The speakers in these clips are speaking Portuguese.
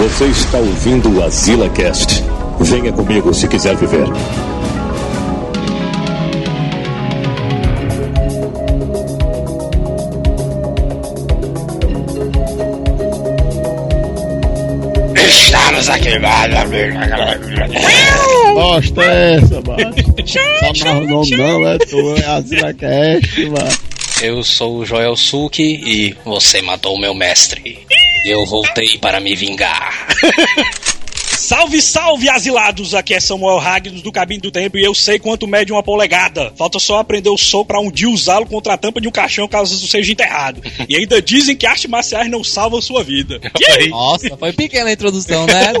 Você está ouvindo o Azila Cast. Venha comigo se quiser viver. Estamos aqui. Bosta é essa, mano? Só não, não, não, é tu, é Azila Cast, mano. Eu sou o Joel Suki e você matou meu mestre. Eu voltei para me vingar. Salve, salve, asilados! Aqui é Samuel Ragnos do Cabine do Tempo e eu sei quanto mede uma polegada. Falta só aprender o som pra um dia usá-lo contra a tampa de um caixão caso seja enterrado. E ainda dizem que artes marciais não salvam sua vida. Nossa, foi pequena a introdução, né?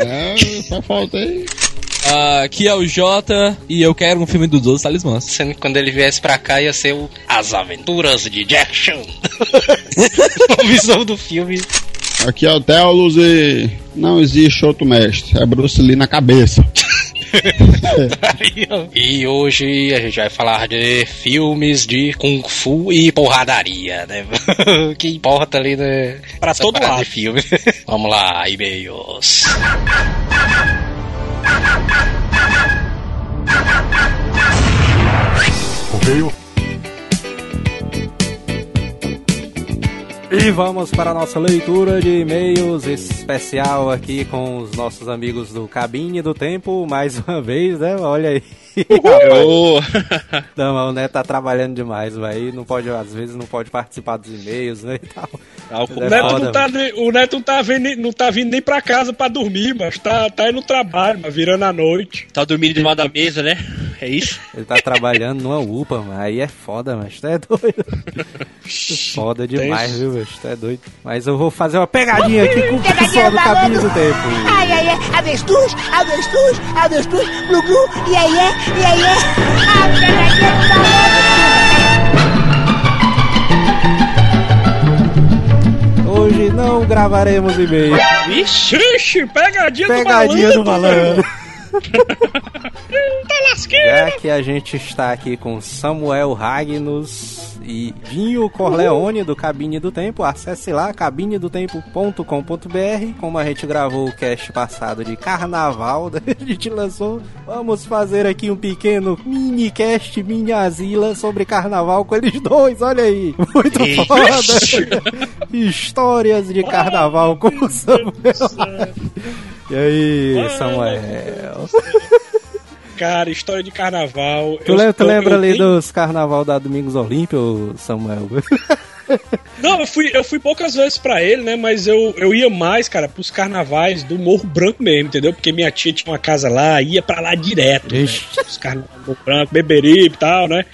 É, só falta aí. Ah, aqui é o Jota e eu quero um filme dos 12 talismãs. Sendo que quando ele viesse pra cá ia ser o As Aventuras de Jack Chan. a visão do filme. Aqui é o Telos e não existe outro mestre. É Bruce Lee na cabeça. E hoje a gente vai falar de filmes de Kung Fu e porradaria, né? O que importa ali, né? Pra Essa todo lado. de filme. Vamos lá, e-mails. E vamos para a nossa leitura de e-mails especial aqui com os nossos amigos do Cabine do Tempo, mais uma vez, né? Olha aí. Não, mas o Neto tá trabalhando demais, vai. Não pode, às vezes não pode participar dos e-mails, né? E tal. O É Neto, foda, não tá, nem- o Neto não tá, vindo, não tá vindo nem pra casa pra dormir, mas tá, tá aí no trabalho, mas virando a noite. Tá dormindo debaixo da mesa, né? É isso? Ele tá trabalhando numa UPA, mas aí é foda, mas tu é doido. Foda demais, viu, mas tu é doido. Mas eu vou fazer uma pegadinha aqui com o pessoal do Cabine do Tempo. Ai, ai, ai, avestruz, avestruz, avestruz, glu, glu, e aí é, e aí é. A pegadinha do malandro. Hoje não gravaremos e-mail. Ixi, ixi, pegadinha, Pegadinha do do malandro. Tá lasqueiro. Já que a gente está aqui com Samuel Ragnos e Vinho Corleone do Cabine do Tempo, acesse lá cabinedotempo.com.br. Como a gente gravou o cast passado de carnaval, a gente lançou. Vamos fazer aqui um pequeno mini cast, mini asila sobre carnaval com eles dois. Olha aí, muito foda. Histórias de carnaval com o Samuel. E aí, Samuel? Cara, história de carnaval. Tu, Eu- lembra, tu lembra eu ali tenho- dos carnaval da Domingos Olímpio, Samuel? Não, eu fui, eu fui poucas vezes pra ele, né? Mas eu, eu ia mais, cara, pros carnavais do Morro Branco mesmo, entendeu? Porque minha tia tinha uma casa lá, ia pra lá direto. né? Os carnavais do Morro Branco, Beberibe e tal, né?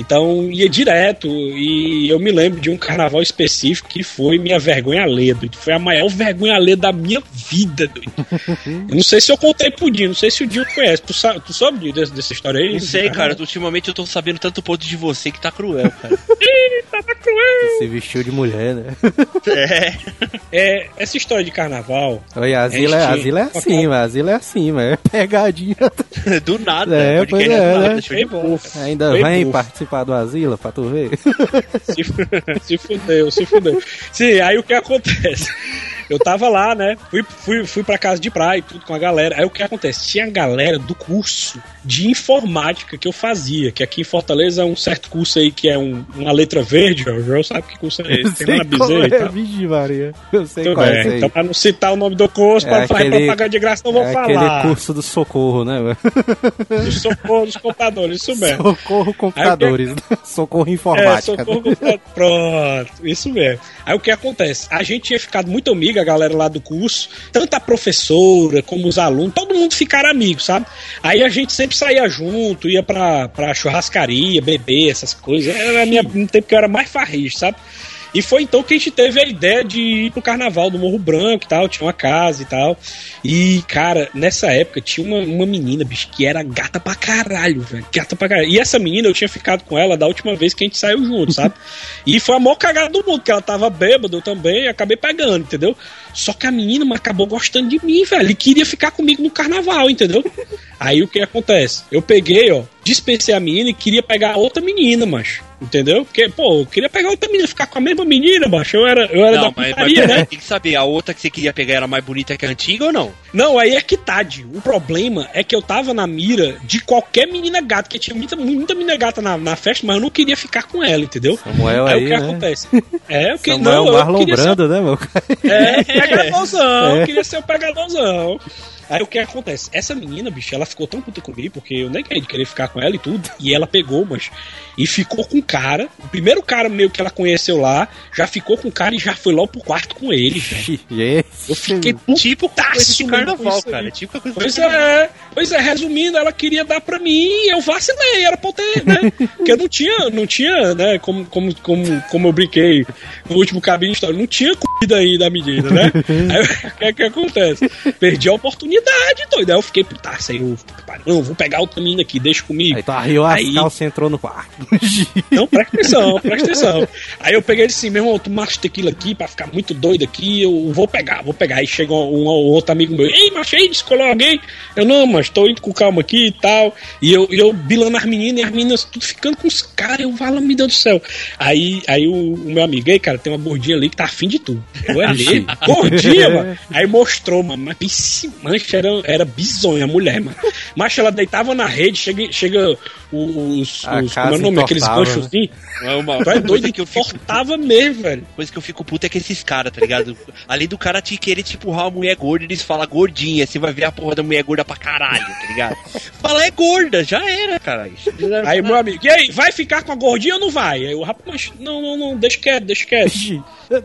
Então ia direto. E eu me lembro de um carnaval específico que foi minha vergonha alheia, doido. Foi a maior vergonha alheia da minha vida, doido. Eu não sei se eu contei pro Dinho, não sei se o Dinho conhece. Tu sabe, tu dessa, dessa história aí? Não sei, cara. Ultimamente eu tô sabendo tanto ponto de você que tá cruel, cara. Ih, tava cruel. Se vestiu de mulher, né? É. É, essa história de carnaval. Oi, a Asila, é- a Este- Asila é assim, mas é assim, mas é pegadinha. Do nada. É, podcast pois é, né? Ainda Foi vem bufo. Participar do Asila pra tu ver. Se, se fudeu, se fudeu. Sim, aí o que acontece? Eu tava lá, né? Fui, fui, fui pra casa de praia e tudo com a galera. Aí o que acontece? Tinha a galera do curso de informática que eu fazia, que aqui em Fortaleza é um certo curso aí que é um- uma letra verde, ó, o João sabe que curso é esse, tem uma bezerra é. Vixe Maria. Eu sei Tudo qual é. Então, pra não citar o nome do curso, É pra não fazer aquele- propaganda de graça, não vou é falar. aquele curso do socorro, né? Do socorro dos computadores, isso mesmo. Socorro computadores. Socorro É, informática. socorro computador. Pronto, isso mesmo. Aí o que acontece? A gente tinha ficado muito amigo, a galera lá do curso, tanto a professora como os alunos, todo mundo ficaram amigos, sabe? Aí a gente sempre saía junto, ia pra, pra churrascaria, beber, essas coisas. Era minha, no tempo que eu era mais farrijo, sabe? E foi então que a gente teve a ideia de ir pro carnaval do Morro Branco e tal, tinha uma casa e tal. E, cara, nessa época tinha uma, uma menina, bicho, que era gata pra caralho, velho. Gata pra caralho. E essa menina, eu tinha ficado com ela da última vez que a gente saiu junto, sabe? E foi a maior cagada do mundo, que ela tava bêbada, eu também, acabei pegando, entendeu? Só que a menina mas acabou gostando de mim, velho. E queria ficar comigo no carnaval, entendeu? Aí o que acontece? Eu peguei, ó, dispensei a menina e queria pegar outra menina, macho. Entendeu? Porque, pô, eu queria pegar outra menina, ficar com a mesma menina, baixo. Eu era, eu era Não, da mas, putaria, mas né? tem que saber, a outra que você queria pegar era mais bonita que a antiga ou não? Não, aí é que tá, Di. O problema é que eu tava na mira de qualquer menina gata, porque tinha muita, muita menina gata na, na festa, mas eu não queria ficar com ela, entendeu? Samuel aí, aí, o que né? acontece? É, eu que, Samuel não, eu Marlon queria ser Brando, né, meu cara? É, pegadorzão, É. queria ser o pegadorzão. Aí o que acontece? Essa menina, bicho, ela ficou tão puta comigo, porque eu nem queria querer ficar com ela e tudo. E ela pegou, mas. E ficou com o cara. O primeiro cara meio que ela conheceu lá, já ficou com o cara e já foi logo pro quarto com ele, velho. Eu fiquei Tipo putaço de carnaval, cara. Tipo coisa Pois é, pois é, resumindo, ela queria dar pra mim e eu vacilei, era pra eu ter, né? Porque eu não tinha, não tinha, né, como, como, como, como eu brinquei no último cabine de história, não tinha comida aí da menina, né? Aí o que é que acontece? Perdi a oportunidade, doido. Aí eu fiquei, putaça, aí eu, não, vou pegar outra menina aqui, deixa comigo. Aí tu as Aí- calças e entrou no quarto. Não, presta atenção, presta atenção. Aí eu peguei ele assim, meu irmão, tu macho tequila aqui pra ficar muito doido aqui, eu vou pegar, vou pegar. Aí chega um, um outro amigo meu, ei, macho, aí, descolou alguém? Eu, não, mas tô indo com calma aqui e tal. E eu, eu bilando as meninas e as meninas tudo ficando com os caras, eu falo, meu Deus do céu. Aí, aí o, o meu amigo, ei, cara, tem uma gordinha ali que tá afim de tu. Eu é mesmo? Gordinha, mano. Aí mostrou, mano, mas pense, mancha, era, era bizonha a mulher, mano. Mas ela deitava na rede, chega, chega os, A os como é o nome? Aqueles entortava, ganchos né? assim. É uma é doido que eu fortava mesmo, velho. coisa que eu fico puto é que esses caras, tá ligado? Além do cara te querer te empurrar uma mulher gorda, eles falam gordinha. Você vai ver a porra da mulher gorda pra caralho, tá ligado? Fala, é gorda, já era, caralho. Aí meu amigo, e aí, vai ficar com a gordinha ou não vai? Aí o rapaz, mas não, não, não, deixa quieto, deixa quieto.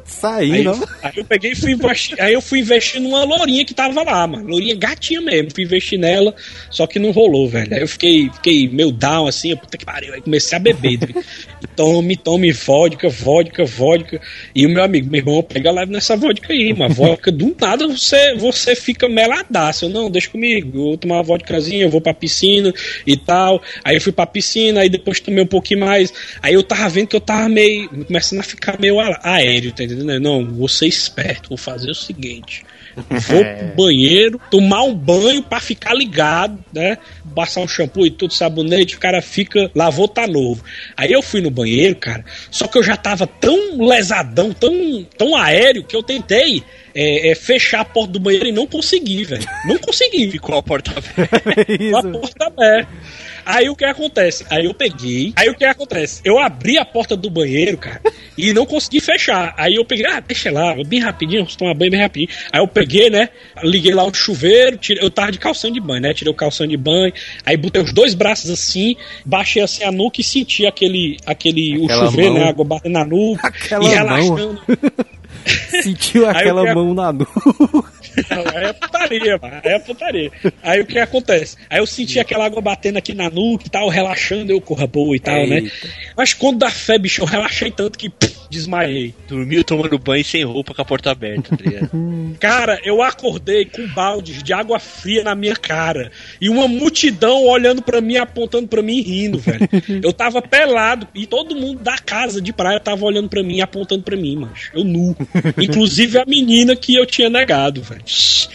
Saí, Aí, não? aí eu peguei e fui investir, aí eu fui investir numa lourinha que tava lá, mano. Lourinha gatinha mesmo. Fui investir nela, só que não rolou, velho. Aí eu fiquei, fiquei meio down assim, puta que pariu. Aí comecei a beber. tome, tome vodka, vodka, vodka. E o meu amigo, meu irmão, pega leve nessa vodka aí, uma vodka. Do nada você, você fica meladaço. Eu, não, deixa comigo. Eu vou tomar uma vodkazinha, eu vou pra piscina e tal. Aí eu fui pra piscina, aí depois tomei um pouquinho mais. Aí eu tava vendo que eu tava meio. começando a ficar meio aéreo, tá entendendo? Não, vou ser esperto, vou fazer o seguinte. Vou pro banheiro, tomar um banho pra ficar ligado, né? Passar um shampoo e tudo, sabonete, o cara fica, lavou, tá novo. Aí eu fui no banheiro, cara, só que eu já tava tão lesadão, tão, tão aéreo, que eu tentei é, é, fechar a porta do banheiro e não consegui, velho. Não consegui. Ficou a porta aberta. Com a porta aberta. Aí o que acontece? Aí eu peguei. Aí o que acontece? Eu abri a porta do banheiro, cara, e não consegui fechar. Aí eu peguei, ah, deixa lá, bem rapidinho, vou tomar banho bem rapidinho. Aí eu peguei, né? Liguei lá o chuveiro, tirei, eu tava de calção de banho, né? Tirei o calção de banho, aí botei os dois braços assim, baixei assim a nuca e senti aquele, aquele o chuveiro, mão. né? A água batendo na nuca Aquela e mão. Sentiu aquela eu quero- mão na nuca. Não, aí é putaria, mano. Aí é putaria. Aí o que acontece? Aí eu senti aquela água batendo aqui na nuca e tal, relaxando, eu corra boa e tal, né? Eita. Mas quando dá fé, bicho, eu relaxei tanto que pff, desmaiei. Dormiu tomando banho sem roupa com a porta aberta, tá? Cara, eu acordei com baldes de água fria na minha cara. E uma multidão olhando pra mim, apontando pra mim e rindo, velho. Eu tava pelado e todo mundo da casa de praia tava olhando pra mim, apontando pra mim, mano. Eu nu. Inclusive a menina que eu tinha negado, velho.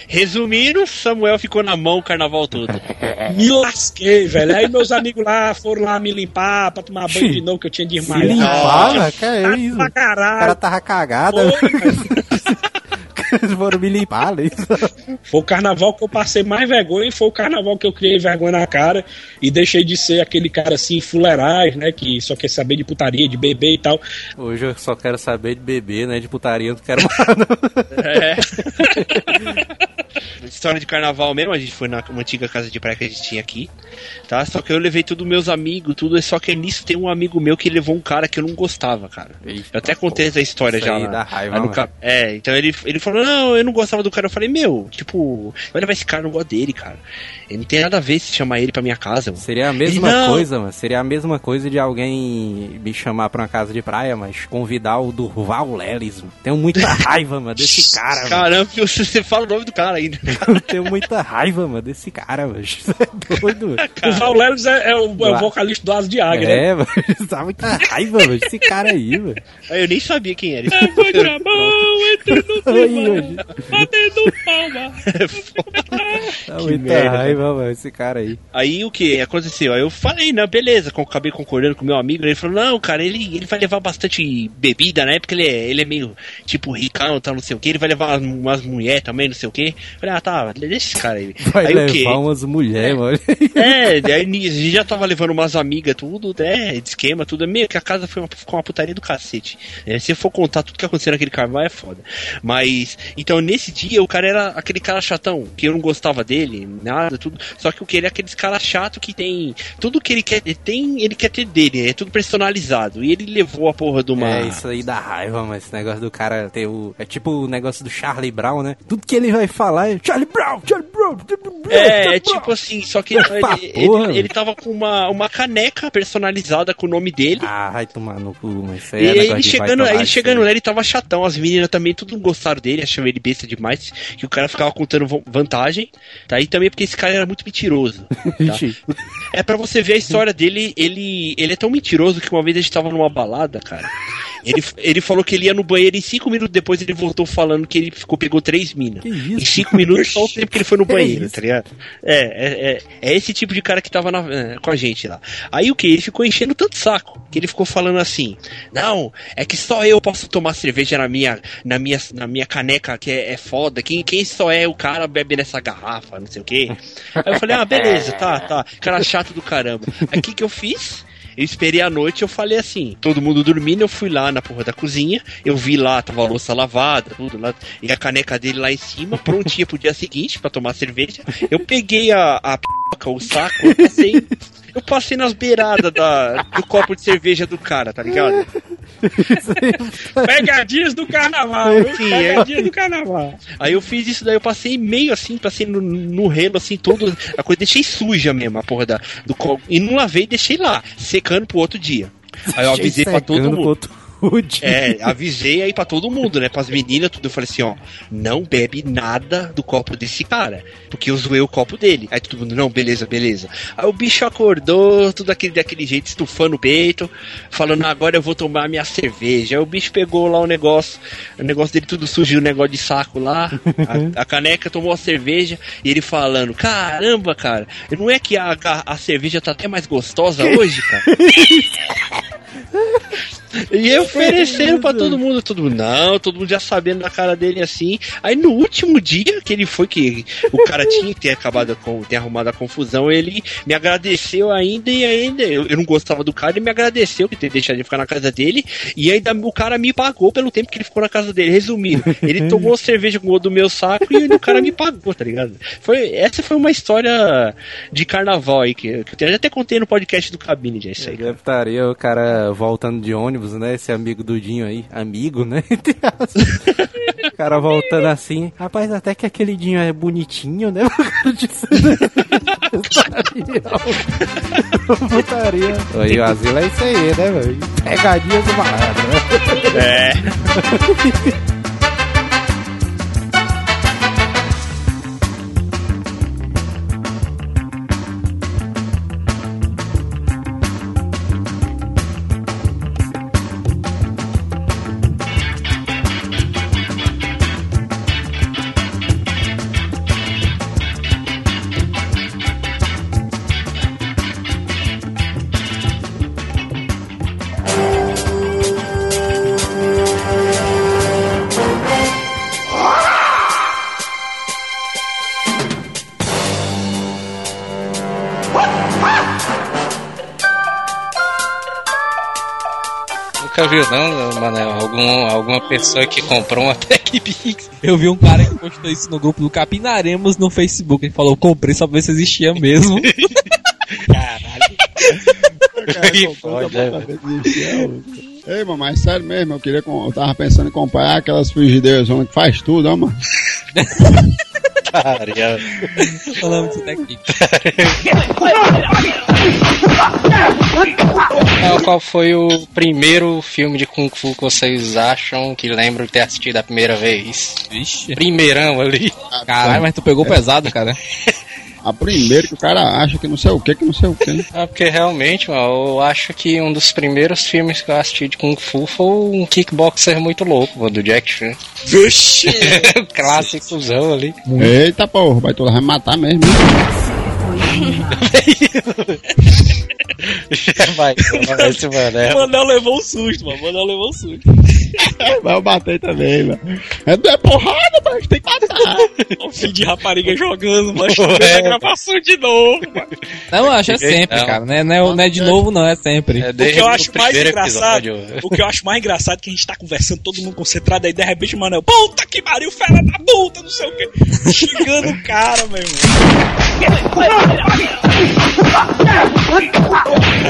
Resumindo, Samuel ficou na mão o carnaval todo. Me lasquei, velho. Aí meus amigos lá foram lá me limpar pra tomar banho de novo, que eu tinha Se desmaiado. limpar, velho, que é isso? Pra O cara tava cagado. Foi, velho. Eles foram me limpar, né? Foi o carnaval que eu passei mais vergonha e foi o carnaval que eu criei vergonha na cara e deixei de ser aquele cara assim, fuleirais, né? Que só quer saber de putaria, de beber e tal. Hoje eu só quero saber de beber, né? De putaria, eu não quero mais. não. É. História de carnaval mesmo, a gente foi na uma antiga casa de praia que a gente tinha aqui, tá? Só que eu levei todos meus amigos, tudo, só que nisso tem um amigo meu que levou um cara que eu não gostava, cara. Eita, Eu até contei essa história já aí lá. raiva, lá no ca- É, então ele, ele falou, não, eu não gostava do cara. Eu falei, meu, tipo, vai levar esse cara, eu não gosto dele, cara. Ele não tem nada a ver se chamar ele pra minha casa, mano. Seria a mesma Não. coisa, mano. Seria a mesma coisa de alguém me chamar pra uma casa de praia, mas convidar o Durval Lelis, mano. Tenho muita raiva, mano, desse cara, mano. Caramba, você você fala o nome do cara ainda. Tenho muita raiva, mano, desse cara, mano. Você é doido, mano. O Val Lelis é, é o, é o vocalista do Asa de Águia, né? É, mano. Dá muita raiva, mano, desse cara aí, mano. Eu nem sabia quem era. Foi na mão, entrando Aí, mano. batendo palma. Dá Que muita merda, raiva, mano, esse cara aí. Aí o que aconteceu? Aí eu falei, não, beleza, acabei concordando com meu amigo. Ele falou, não, cara, ele, ele vai levar bastante bebida, na época ele é, ele é meio tipo ricão, tal, não sei o que. Ele vai levar umas, umas mulheres também, não sei o que. Falei, ah, tá, deixa esse cara aí. Vai aí o quê? levar umas mulheres, mano. É, aí a gente já tava levando umas amigas, tudo, né? De esquema, tudo. Meio que a casa foi uma, ficou uma putaria do cacete. É, se eu for contar tudo que aconteceu naquele carnaval é foda. Mas, então nesse dia o cara era aquele cara chatão, que eu não gostava dele, nada, tudo. Só que o que ele é aqueles cara chato que tem. Tudo que ele quer ele tem, ele quer ter dele, é tudo personalizado. E ele levou a porra de uma. É, isso aí dá raiva, mas esse negócio do cara ter o. É tipo o negócio do Charlie Brown, né? Tudo que ele vai falar é Charlie Brown, Charlie Brown, Charlie Brown. É, Charlie é Brown." tipo assim, só que ele, ele, ele, ele tava com uma, uma caneca personalizada com o nome dele. Ah, vai tomar no cu, mas isso aí E é aí negócio ele chegando, ele chegando lá, ele tava chatão. As meninas também tudo não gostaram dele, achavam ele besta demais. Que o cara ficava contando vantagem. Tá? E também porque esse cara era muito mentiroso. Tá? É pra você ver a história dele, ele, ele é tão mentiroso que uma vez a gente tava numa balada, cara. Ele, ele falou que ele ia no banheiro e cinco minutos depois ele voltou falando que ele ficou, pegou três minas. Em cinco minutos, só o tempo que ele foi no banheiro, tá ligado? É, é, é, é esse tipo de cara que tava na- é, com a gente lá. Aí o que? Ele ficou enchendo tanto saco que ele ficou falando assim: Não, é que só eu posso tomar cerveja na minha, na minha, na minha caneca que é, é foda. Quem, quem só é o cara bebe nessa garrafa, não sei o quê. Aí eu falei: Ah, beleza, tá, tá. Cara chato do caramba. Aí o que, que eu fiz? Eu esperei a noite eu falei assim, todo mundo dormindo, eu fui lá na porra da cozinha, eu vi lá, tava a louça lavada, tudo lá, e a caneca dele lá em cima, prontinha pro dia seguinte pra tomar cerveja. Eu peguei a, a pipoca, o saco, passei, eu passei nas beiradas da, do copo de cerveja do cara, tá ligado? Pegadinhas do carnaval, viu? Sim, é. Pegadinhas do carnaval. Aí eu fiz isso daí, eu passei meio assim, passei no, no relo assim, todo, a coisa, deixei suja mesmo, a porra da, do copo, e não lavei, deixei lá, secando pro outro dia. Aí eu avisei pra todo mundo. outro É, avisei aí pra todo mundo, né? Pras meninas, tudo. Eu falei assim, ó, não bebe nada do copo desse cara. Porque eu zoei o copo dele. Aí todo mundo, não, beleza, beleza. Aí o bicho acordou, tudo daquele, daquele jeito, estufando o peito, falando, agora eu vou tomar minha cerveja. Aí o bicho pegou lá o negócio, o negócio dele tudo sujo, o negócio de saco lá, a, a caneca tomou a cerveja, e ele falando, caramba, cara, não é que a, a, a cerveja tá até mais gostosa hoje, cara? E eu oferecendo pra todo mundo, todo mundo, não, todo mundo já sabendo da cara dele assim. Aí no último dia que ele foi, que o cara tinha que ter acabado com, ter arrumado a confusão, ele me agradeceu ainda e ainda. Eu, eu não gostava do cara, ele me agradeceu por ter deixado de ficar na casa dele. E ainda o cara me pagou pelo tempo que ele ficou na casa dele. Resumindo, ele tomou cerveja com o do meu saco e o cara me pagou, tá ligado? Foi, essa foi uma história de carnaval aí, que, que eu até contei no podcast do Cabine, já isso aí. Deve estaria o cara voltando de ônibus, né? Esse amigo do Dinho aí. Amigo, né? O cara voltando assim. Rapaz, até que aquele Dinho é bonitinho, né? Né? Putaria. Putaria. Oi, o asilo é isso aí, né, velho? Pegadinhas do malandro, né? É. viu, não, Manel? Algum, alguma pessoa que comprou uma TechPix. Eu vi um cara que postou isso no grupo do Capinaremos no Facebook. Ele falou, comprei só pra ver se existia mesmo. Desistir, ó. Ei, mano, mas sério mesmo, eu queria. Eu tava pensando em comprar aquelas frigideiras que faz tudo, ó, mano. Cara, Falando disso daqui. Qual- Qual foi o primeiro filme de Kung Fu que vocês acham que lembram de ter assistido a primeira vez? Vixe. Primeirão ali. Caralho, mas tu pegou pesado, cara. A primeira que o cara acha que não sei o que, que não sei o que. É porque realmente, mano, eu acho que um dos primeiros filmes que eu assisti de Kung Fu foi um kickboxer muito louco, mano, do Jack Chan. Vixe! Clássicozão ali. Eita porra, vai tu vai me matar mesmo. vai, vai, esse mano, é. O Manel levou um susto, mano. O Manel levou um susto. Vai eu bater também, mano. É, é porrada, mas tem que matar. O filho de rapariga jogando, mas É. a gravação de novo, mano. Não, eu acho é sempre, Não. cara. Não é, não é- não é de novo, não, é sempre. É O que eu acho mais engraçado, episódio. o que eu acho mais engraçado é que a gente tá conversando, todo mundo concentrado, aí de repente o Manel, puta que pariu, fera da puta, não sei o que, xingando o cara, meu irmão.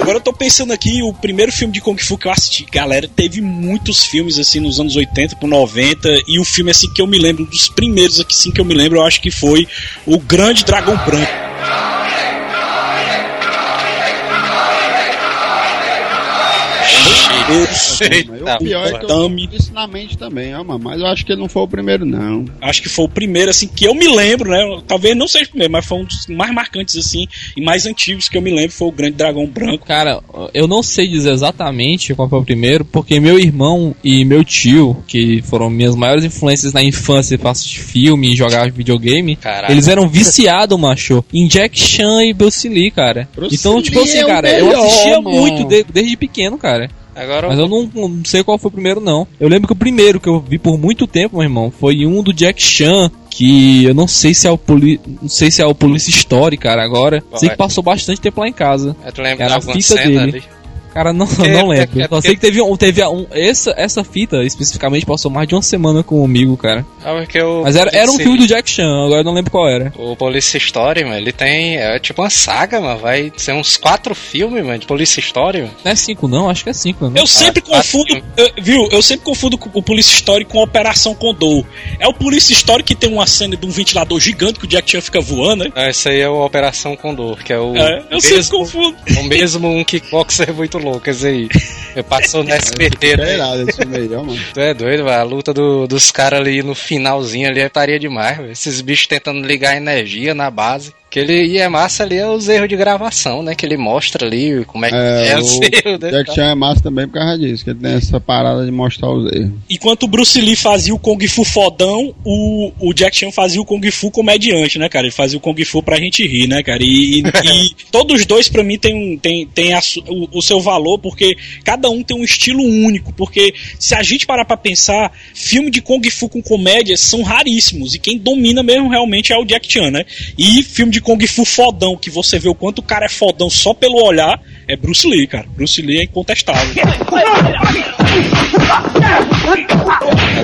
Agora eu tô pensando aqui, o primeiro filme de Kung Fu que eu assisti, galera, teve muitos filmes assim nos anos 80 pro 90, e o filme assim que eu me lembro, dos primeiros aqui sim que eu me lembro, eu acho que foi O Grande Dragão Branco. Eita, o pior é que eu isso na mente também, ó, mano. Mas eu acho que ele não foi o primeiro, não. Acho que foi o primeiro, assim, que eu me lembro, né? Talvez não seja o primeiro, mas foi um dos mais marcantes, assim, e mais antigos que eu me lembro, foi o Grande Dragão Branco. Cara, eu não sei dizer exatamente qual foi o primeiro, porque meu irmão e meu tio, que foram minhas maiores influências na infância pra assistir filme e jogar videogame, Caralho. eles eram viciados, macho, em Jack Chan e Bruce Lee, cara. Bruce então, tipo Lee assim, é cara, eu melhor, assistia mano. muito de- desde pequeno, cara. Agora Mas eu não, não sei qual foi o primeiro, não. Eu lembro que o primeiro que eu vi por muito tempo, meu irmão, foi um do Jack Chan, que eu não sei se é o poli... não sei se é o Polícia Story, cara, agora. Qual sei é? que passou bastante tempo lá em casa. É, tu lembra Era a fita dele. ali? Cara, não, É, não é- lembro. é Só sei que teve um, teve um, essa, essa fita especificamente passou mais de uma semana comigo, cara. Ah, porque o Mas era, era um filme do Jack Chan, agora eu não lembro qual era. O Police Story, mano, ele tem. É tipo uma saga, mano. Vai ser uns quatro filmes, mano, de Police Story, mano. Não é 5 não? Acho que é 5, né? Eu sempre ah, confundo, eu- viu? Eu sempre confundo com o Police Story com a Operação Condor. É o Police Story que tem uma cena de um ventilador gigante que o Jack Chan fica voando, né? Não, esse aí é o Operação Condor, que é o. É, eu sempre mesmo, confundo. o mesmo um kickboxer muito louco, esse aí. Eu passou no SBT, É né? irado esse filme aí, ó, mano. Tu é doido. A luta do- dos caras ali no finalzinho ali estaria demais, velho. Esses bichos tentando ligar energia na base. Que ele, e é massa ali é os erros de gravação, né? Que ele mostra ali como é que é, É, os o erros, né, Jack? Chan é massa também por causa disso, que ele tem essa parada de mostrar os erros. Enquanto o Bruce Lee fazia o Kung Fu fodão, o, o Jack Chan fazia o Kung Fu comediante, né, cara? Ele fazia o Kung Fu pra gente rir, né, cara? E, e- e todos os dois, pra mim, tem, tem, tem a o, o seu valor, porque cada um tem um estilo único. Porque se a gente parar pra pensar, filme de Kung Fu com comédia são raríssimos. E quem domina mesmo realmente é o Jack Chan, né? E filme de Kung Fu fodão, que você vê o quanto o cara é fodão só pelo olhar, é Bruce Lee, cara. Bruce Lee é incontestável.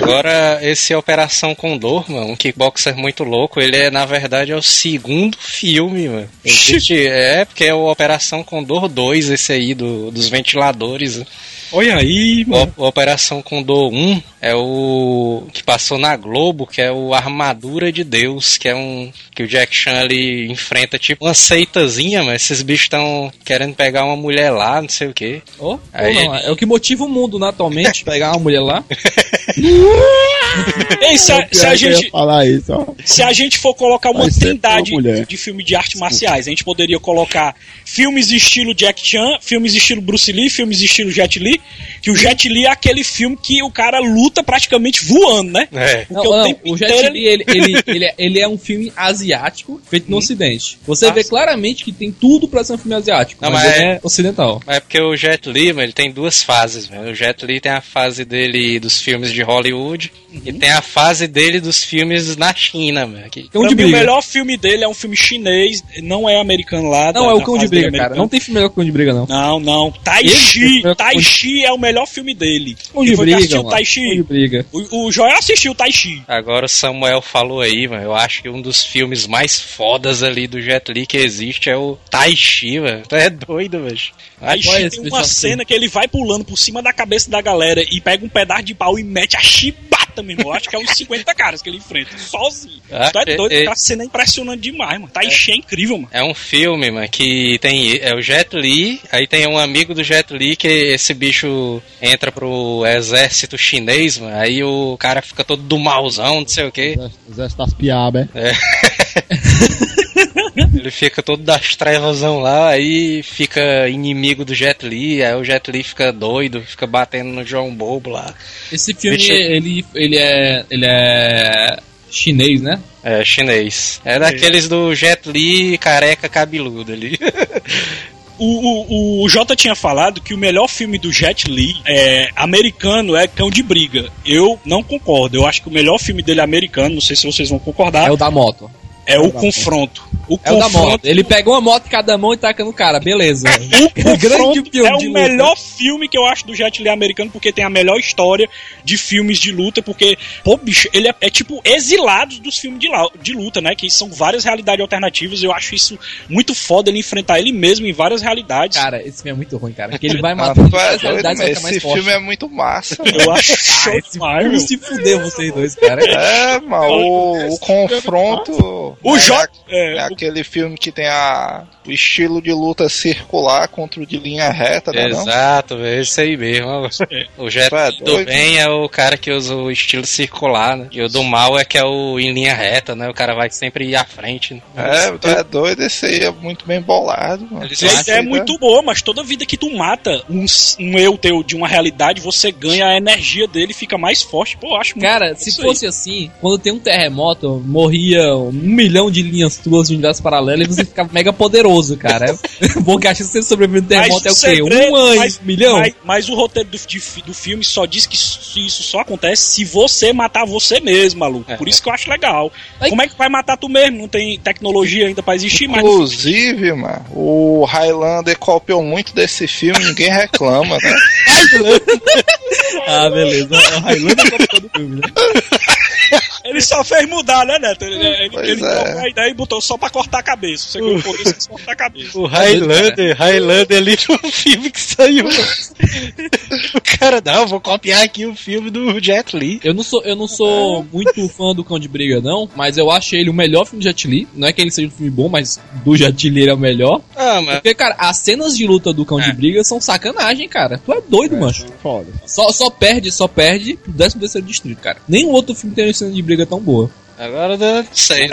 Agora, esse Operação Condor, mano, um kickboxer muito louco, ele é, na verdade, é o segundo filme, mano. Existe, é, porque é o Operação Condor 2, esse aí, do, dos ventiladores. né? Olha aí, mano. O Operação Condor 1 é o que passou na Globo, que é o Armadura de Deus, que é um que o Jack Chan ali enfrenta tipo uma seitazinha, mas esses bichos estão querendo pegar uma mulher lá, não sei o que. Oh, Aí- ou não, é o que motiva o mundo, né, atualmente, pegar uma mulher lá. Ei, se a, se a gente, falar isso, se a gente for colocar uma trindade uma de filme de artes marciais, a gente poderia colocar filmes estilo Jack Chan, filmes estilo Bruce Lee, filmes estilo Jet Li, que o Jet Li é aquele filme que o cara luta praticamente voando, né? É. Porque Não, o não, tempo o Jet inteiro Li, ele, ele, ele, é- ele é um filme asiático feito no ocidente. Você Ah, vê sim. claramente que tem tudo pra ser um filme asiático, Não, mas, mas é- é ocidental. Mas é porque o Jet Li, mano, ele tem duas fases, mano. O Jet Li tem a fase dele dos filmes de Hollywood e tem a fase dele dos filmes na China, mano. Que... Cão Pra de mim, o melhor filme dele é um filme chinês, não é americano lá. Não, da- é o Cão de Briga, cara. Não tem filme melhor que o Cão de Briga, não. Não, não. Tai Chi. é o- Tai Chi é o melhor filme dele. Cão de Briga, Cão de Chi? Briga. O, o Joel assistiu Tai Chi. Agora o Samuel falou aí, mano. Eu acho que um dos filmes mais fodas ali do Jet Li que existe é o Tai Chi, mano. Tu é doido, velho. Tai Chi tem uma cena que ele vai pulando por cima da cabeça da galera e pega um pedaço de pau e mete a chibata, meu irmão. Eu Acho que é uns 50 caras que ele enfrenta, sozinho. Ah, tu é doido, é- a cena é impressionante demais, mano. Tai Chi é incrível, mano. É um filme, mano, que tem é o Jet Li, aí tem um amigo do Jet Li que esse bicho entra pro exército chinês, mano, aí o cara fica todo do malzão, não sei o quê. Exército das piabas, é. Ele Ele fica todo das trevasão lá, aí fica inimigo do Jet Li, aí o Jet Li fica doido, fica batendo no João Bobo lá. Esse filme, ele, ele é. Ele é. chinês, né? É, chinês. É daqueles do Jet Li careca cabeludo ali. O, o, o Jota tinha falado que o melhor filme do Jet Li é, americano é Cão de Briga. Eu não concordo. Eu acho que o melhor filme dele americano, não sei se vocês vão concordar, É o da moto. É o Confronto. O É o da Confronto moto. Ele pega uma moto em cada mão e taca no cara, beleza. O Confronto filme é o luta. melhor filme que eu acho do Jet Li americano, porque tem a melhor história de filmes de luta, porque, pô, bicho, ele é, é tipo exilados dos filmes de, de luta, né? Que são várias realidades alternativas. Eu acho isso muito foda ele enfrentar ele mesmo em várias realidades. Cara, esse filme é muito ruim, cara. Que ele vai Ah, tu é várias doido, realidades mas mais esse forte. filme é muito massa. eu acho show Ah, esse filme se fuder vocês dois, cara. É, mano, o, o confronto. O é, J. é É, o- aquele filme que tem a, o estilo de luta circular contra o de linha reta, né? Não? Exato, velho, esse aí mesmo. O Jet é do doido? bem é o cara que usa o estilo circular, né? E o do mal é que é o em linha reta, né? O cara vai sempre ir à frente. Né? É, tu é doido, esse aí é muito bem bolado, mano. Ideia é muito boa, mas toda vida que tu mata um, um eu teu de uma realidade, você ganha a energia dele e fica mais forte. Pô, acho muito Cara, bom se isso aí. fosse assim, quando tem um terremoto, morria um milhão de linhas tuas de universo paralelo e você ficava mega poderoso, cara. Bom que a chance de você sobreviver no terremoto é o quê? segredo- Um ano, mas- milhão? Mas, mas o roteiro do, de do filme só diz que isso, só acontece se você matar você mesmo, maluco. É. Por isso que eu acho legal. Aí- Como é que vai matar tu mesmo? Não tem tecnologia ainda pra existir, mas. Inclusive, mano, o Highlander copiou muito desse filme, ninguém reclama, né? Ah, beleza. O Highlander é todo filme, né? Ele só fez mudar, né, Neto? Ele, ele, ele é. trocou a ideia e botou só pra cortar a cabeça. Você colocou isso pra cortar a cabeça. O Highlander, Highlander ali no filme que saiu. o cara, não, eu vou copiar aqui o filme do Jet Li. Eu não sou, eu não sou muito fã do Cão de Briga, não, mas eu acho ele o melhor filme de Jet Li. Não é que ele seja um filme bom, mas do Jet Li ele é o melhor. Ah, mas Porque, cara, as cenas de luta do Cão de É. Briga são sacanagem, cara. Tu é doido, mancho. Foda. Só, só perde, só perde pro 13 terceiro distrito, cara. Nenhum outro filme tem cena de briga tão boa. Agora eu não sei.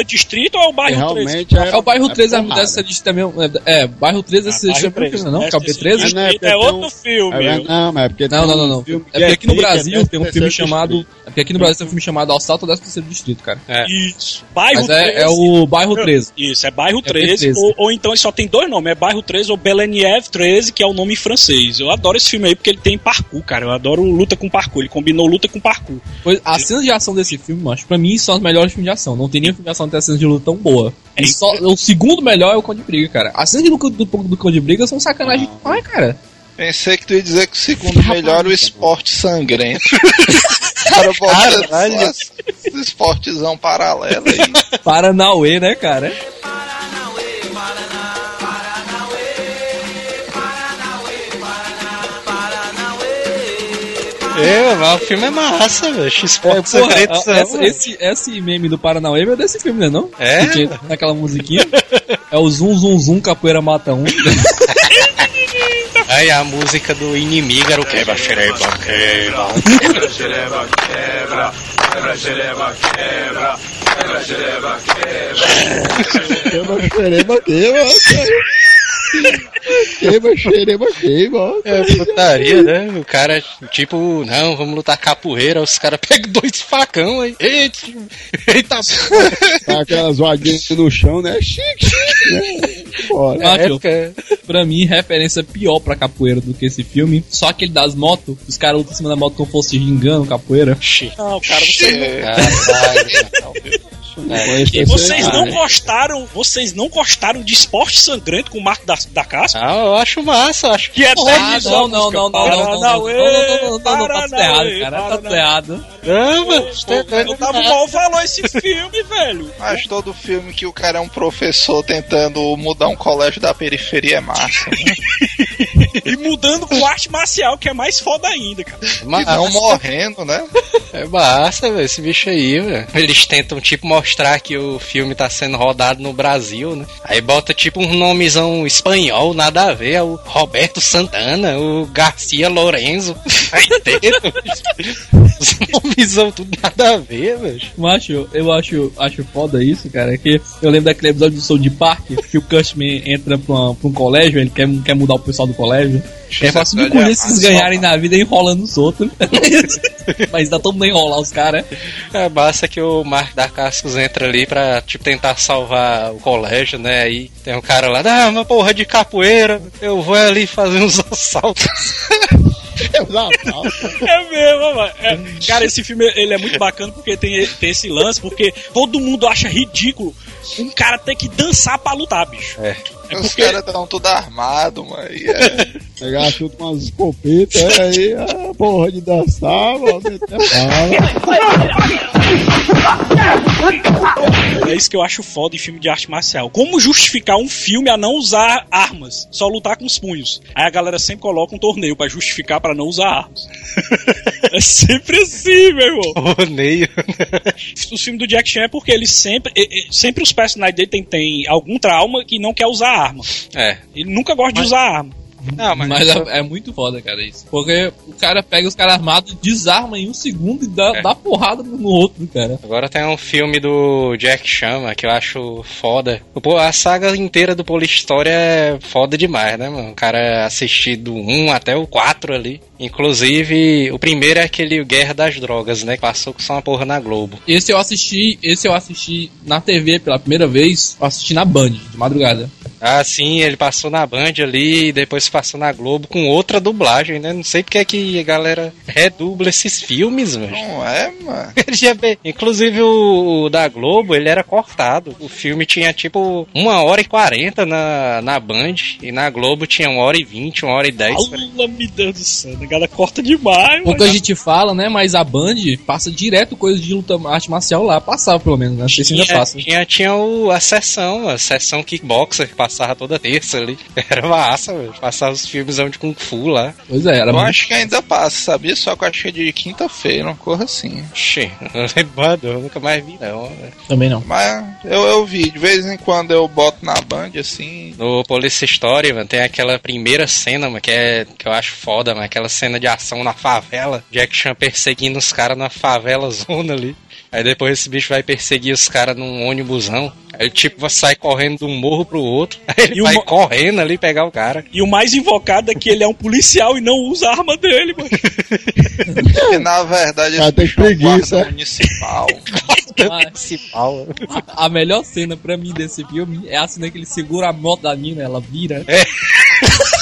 É distrito ou é o bairro 13? realmente é, É o bairro 13 é, porrada. desse distrito também. É, é, bairro 13 Ah, esse bairro distrito 13, não, não? né? Que é o Esse B13? distrito É, né, É outro um- filme. É, não, mas é porque Não, não, não, não. É porque aqui no é Brasil tem um filme chamado. É porque aqui no Brasil tem um filme chamado Assalto ao 13 terceiro distrito, cara. Isso. Bairro Mas é, 13. é o bairro 13. Isso, é bairro É 13, B13. ou, ou então ele só tem dois nomes, é bairro 13 ou Beleniev 13, que é o nome em francês. Eu adoro esse filme aí porque ele tem parkour, cara. Eu adoro luta com parkour. Ele combinou luta com parkour. Pois, as cenas de ação desse filme, macho, pra mim são as melhores filmes de ação. Não tem nenhum filme de ação que tenha cenas de luta tão boa. E só, o segundo melhor é o Cão de Briga, cara. As cenas de luta do, do, do Cão de Briga são sacanagem demais, cara. Pensei que tu ia dizer que o segundo melhor é o esporte sangrento. O cara Caralho. esses esportezão paralelo aí. Paranauê, né, cara? É, mas o filme é massa, velho. Esporte Porra, secreto. essa- esse, esse meme do Paranauê é desse filme, né, não? É? Porque naquela musiquinha. É o zum zum zum, capoeira mata um. Aí a música do inimigo era o quebra xereba, quebra. Queima, xereba, queima. Queima, xereba, queima. É putaria, né? O cara, tipo, não, vamos lutar capoeira, os caras pegam dois facão aí. Eita, eita Tá aquelas vaguinhas no chão, né? Chique, chique, né? Bora. Macho, época. pra mim, referência pior pra capoeira do que esse filme. Só aquele das motos, os caras lutam em cima da moto como fosse gingando capoeira. Não, cara, vocês não, Esse vocês não né? gostaram, vocês não gostaram de esporte sangrento com o Marco da, da Casca? Ah, eu acho massa, eu acho Que é Ah, 10 não, não, não, não, não, não, não, não, não, não, não, não, não, tá tudo errado, Paranauê, cara, tá tudo Paranauê. errado. Não, mano, tava mal falou esse filme, velho. Mas todo filme que o cara é um professor tentando mudar um colégio da periferia é massa. Né? E mudando com arte marcial, que é mais foda ainda, cara. E não morrendo, né? É massa, velho, esse bicho aí, velho. Eles tentam, tipo, mostrar que o filme tá sendo rodado no Brasil, né? Aí bota, tipo, um nomezão espanhol, nada a ver. É o Roberto Santana, o Garcia Lorenzo. Aí dentro, Os nomezão tudo nada a ver, velho. Eu acho, eu acho, acho foda isso, cara. Que eu lembro daquele episódio do Soul de Park que o Cushman entra pra, pra um colégio, ele quer, quer mudar o pessoal do colégio. É fácil de é esses ganharem na vida enrolando os outros. Mas dá todo mundo enrolar os caras. É massa que o Mark da Cascos entra ali pra, tipo, tentar salvar o colégio, né? Aí tem um cara lá, ah, uma porra de capoeira, eu vou ali fazer uns assaltos. É mesmo, mano. É, cara, esse filme ele é muito bacana porque tem, tem esse lance, porque todo mundo acha ridículo um cara ter que dançar pra lutar, bicho. É. É Os porque caras estão tudo armados, mano. É- Pegar tudo com umas escopetas, é aí, a porra de dançar, mano, é isso que eu acho foda em filme de arte marcial. Como justificar um filme a não usar armas, só lutar com os punhos? Aí a galera sempre coloca um torneio pra justificar pra não usar armas. é sempre assim, meu irmão. Torneio. Os filmes do Jack Chan é porque ele sempre, sempre os personagens dele tem, tem algum trauma que não quer usar arma. É. Ele nunca gosta de usar arma. Não, mas, Mas é, é muito foda, cara, isso. Porque o cara pega os caras armados, desarma em um segundo e dá, É. dá porrada no outro, cara. Agora tem um filme do Jack Chan, mano, que eu acho foda. Pô, a saga inteira do Polihistória é foda demais, né, mano? O cara assistir do 1 até o 4 ali. Inclusive, o primeiro é aquele Guerra das Drogas, né? Que passou com só uma porra na Globo. Esse eu assisti, esse eu assisti na TV pela primeira vez, eu assisti na Band, de madrugada. Ah, sim, ele passou na Band ali e depois passou na Globo com outra dublagem, né? Não sei porque é que a galera redubla esses filmes, velho. não é, mano. Inclusive o, o da Globo, ele era cortado. O filme tinha tipo uma hora e quarenta na, na Band e na Globo tinha uma hora e vinte, uma hora e dez. Allah me Deus do céu, a galera corta demais, Pouca mano. gente fala, né? Mas a Band passa direto coisa de luta arte marcial lá. Passava pelo menos, né? Não sei se ainda Tinha, passa. tinha, tinha o, a sessão, a sessão kickboxer que passava toda terça ali. Era massa, velho. Passava os filmes de Kung Fu lá. Pois é, era Eu acho que ainda passa, sabia? Só que eu acho que é de quinta-feira, uma coisa assim. Não lembro, eu nunca mais vi não. velho. Também não. Mas eu, eu vi, de vez em quando eu boto na Band, assim. No Police Story, mano, tem aquela primeira cena, mano, que, é, que eu acho foda, mano, aquela cena de ação na favela, Jack Chan perseguindo os caras na favela zona ali. Aí depois esse bicho vai perseguir os caras num ônibusão. Aí ele tipo vai sair correndo de um morro pro outro. Aí ele E o vai correndo ali pegar o cara. E o mais invocado é que ele é um policial e não usa a arma dele, mano. Que na verdade tem bicho é um preguiça, guarda municipal. Mas Principal. a melhor cena pra mim desse filme é a cena que ele segura a moto da mina, ela vira. É.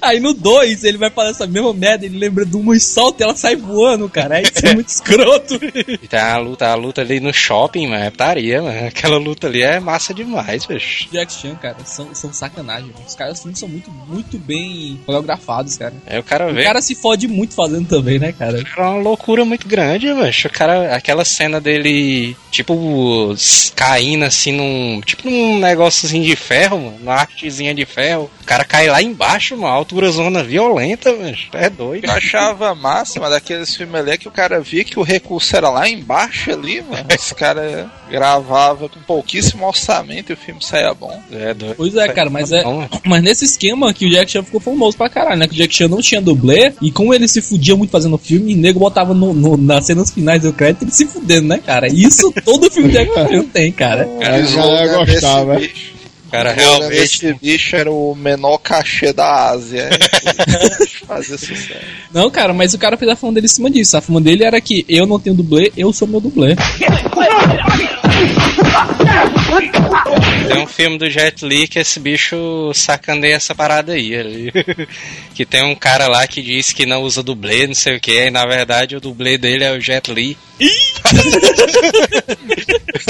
Aí no 2 ele vai fazer essa mesma merda, ele lembra de uma e solta e ela sai voando, cara. Isso é muito escroto. E tem a luta, a luta ali no shopping, mano, é putaria, mano. Aquela luta ali é massa demais, bicho. Jack Chan, cara, são, são sacanagem. mano. Os caras filmes são muito, muito bem coreografados, cara. Aí o cara O vê. cara se fode muito fazendo também, né, cara? Era uma loucura muito grande, bicho. O cara, aquela cena dele, tipo, caindo assim num. Tipo num negóciozinho de ferro, mano. Uma artezinha de ferro. O cara cai lá embaixo, mano. Altura zona violenta, bicho. É doido. Eu achava massa, mas daqueles filmes ali é que o cara via que o recurso era lá embaixo ali, mano. Os caras gravavam com pouquíssimo orçamento e o filme saía bom. É doido. Pois é, cara, mas é. Mas nesse esquema que o Jack Chan ficou famoso pra caralho, né? Que o Jack Chan não tinha dublê, e como ele se fudia muito fazendo filme, o nego botava no, no- nas cenas finais do crédito ele se fudendo, né, cara? Isso todo filme de Jack Chan tem, cara. A galera gostava. Desse bicho, O cara realmente. desse bicho era o menor cachê da Ásia. Fazer sucesso. Não, cara, mas o cara fez a fama dele em cima disso. A fama dele era que eu não tenho dublê, eu sou meu dublê. Tem um filme do Jet Li que esse bicho sacaneia essa parada aí. ali. que tem um cara lá que diz que não usa dublê, não sei o que, e na verdade o dublê dele é o Jet Li.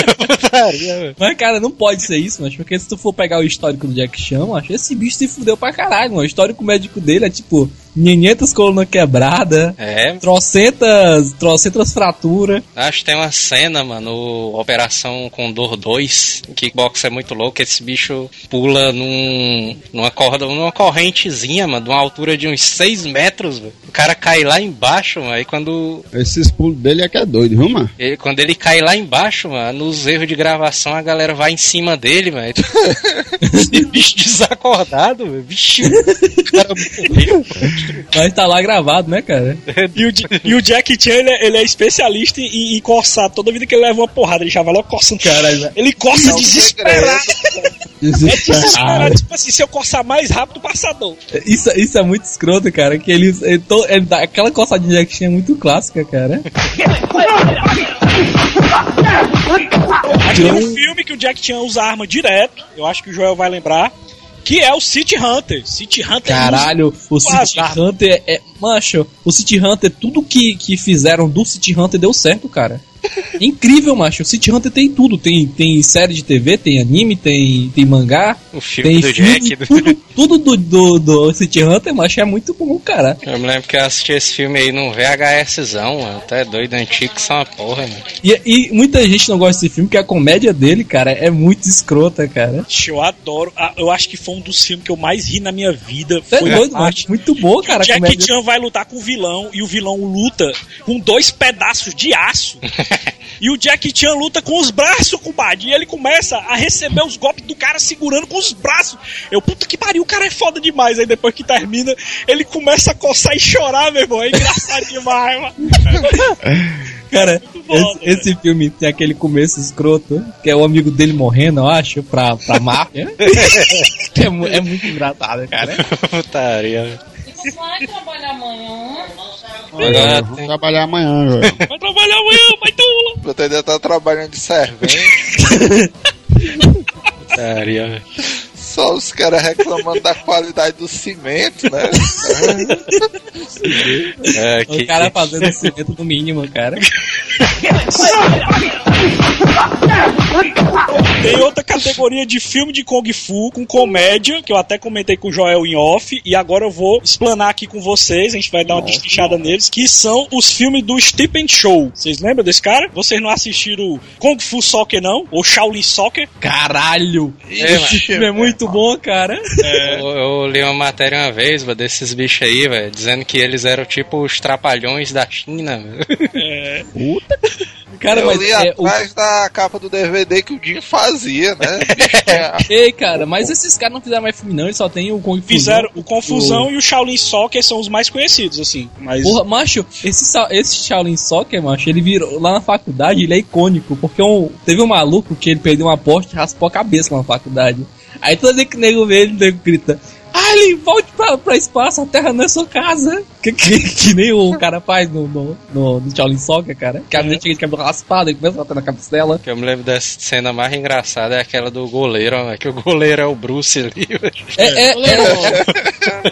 Mas, cara, não pode ser isso, mas porque se tu for pegar o histórico do Jack Chan, acho esse bicho se fudeu pra caralho, mano. O histórico médico dele é tipo. 500 colunas quebradas, É, trocentas, trocentas fraturas. acho que tem uma cena, mano, Operação Condor 2, em kickbox é muito louco, esse bicho pula num, numa corda, numa correntezinha, mano, de uma altura de uns 6 metros, velho. O cara cai lá embaixo, mano, aí quando Esses pulos dele é que é doido, viu, mano? ele, quando ele cai lá embaixo, mano, nos erros de gravação a galera vai em cima dele, mano. Esse bicho desacordado, velho. Vixe, o cara morreu. Mas tá lá gravado, né, cara? E o, e o Jack Chan, ele é, ele é especialista em, em coçar. Toda vida que ele leva uma porrada, ele já vai logo coçando. Caralho, Ele coça É um desesperado. É Desesperado. desesperado. Tipo assim, se eu coçar mais rápido, passa a dor. Isso, isso é muito escroto, cara. Que ele, ele, to- ele dá- aquela coçadinha de Jack Chan é muito clássica, cara. Aqui tem um filme que o Jack Chan usa arma direto. Eu acho que o Joel vai lembrar. Que é o City Hunter. City Hunter Caralho, o usa City. Hunter é. Mancho, o City Hunter, tudo que, que fizeram do City Hunter deu certo, cara. É incrível, macho. O City Hunter tem tudo. Tem, tem série de TV, tem anime, tem, tem mangá. O filme Tem do filme, Jack. do- tudo, tudo do, do, do City Hunter, macho, é muito bom, cara. Eu me lembro que eu assisti esse filme aí num VHSzão, mano. Até doido antigo, que são uma porra, mano. E, e muita gente não gosta desse filme, porque a comédia dele, cara, é muito escrota, cara. Eu adoro. Ah, Eu acho que foi um dos filmes que eu mais ri na minha vida. É Foi doido, parte macho. Muito bom, cara. o Jack comédia. Chan vai lutar com o vilão e o vilão luta com dois pedaços de aço. e o Jack Chan luta com os braços, compadre. E ele começa a receber os golpes do cara segurando com os braços. Eu, puta que pariu, o cara é foda demais. Aí depois que termina, ele começa a coçar e chorar, meu irmão. É engraçado demais, mano. Cara, bom, esse, esse filme tem aquele começo escroto, que é o amigo dele morrendo, eu acho, pra, pra máfia. é, é muito engraçado, cara. Putaria. Vai trabalhar amanhã. Vou tem- trabalhar amanhã, velho. Vai trabalhar amanhã, vai. Eu ainda tá trabalhando de servente. Putaria, velho. Só os caras reclamando da qualidade do cimento, né? É, O que, cara fazendo o cimento do mínimo, cara. Tem outra categoria de filme de Kung Fu com comédia, que eu até comentei com o Joel em off, e agora eu vou explanar aqui com vocês, a gente vai dar uma destrinchada neles, que são os filmes do Stephen Chow. Vocês lembram desse cara? Vocês não assistiram Kung Fu Soccer, não? Ou Shaolin Soccer? Caralho! É, Esse filme é muito bom, cara. Eu, eu li uma matéria uma vez, mano, desses bichos aí, velho, dizendo que eles eram tipo os trapalhões da China, velho. Cara, eu mas li é, o- atrás da capa do DVD que o Jim fazia, né? Ei, cara, mas esses caras não fizeram mais filme, não, eles só tem o Fu. Fizeram o Confusão e o Shaolin Soccer são os mais conhecidos, assim. Mas Porra, macho, esse, esse Shaolin Soccer, macho, ele virou lá na faculdade, ele é icônico, porque um, teve um maluco que ele perdeu uma aposta e raspou a cabeça na faculdade. Aí toda vez que o nego vê ele, grita: Ele volte pra, pra espaço, a terra não é sua casa. Que, que, que nem o cara faz no, no, no, no Shaolin Soccer, cara. Que a menina chega de cabelo raspado e começa a bater na cabeça dela. Que eu me lembro dessa cena mais engraçada é aquela do goleiro, velho, que o goleiro é o Bruce ali, velho. É, é,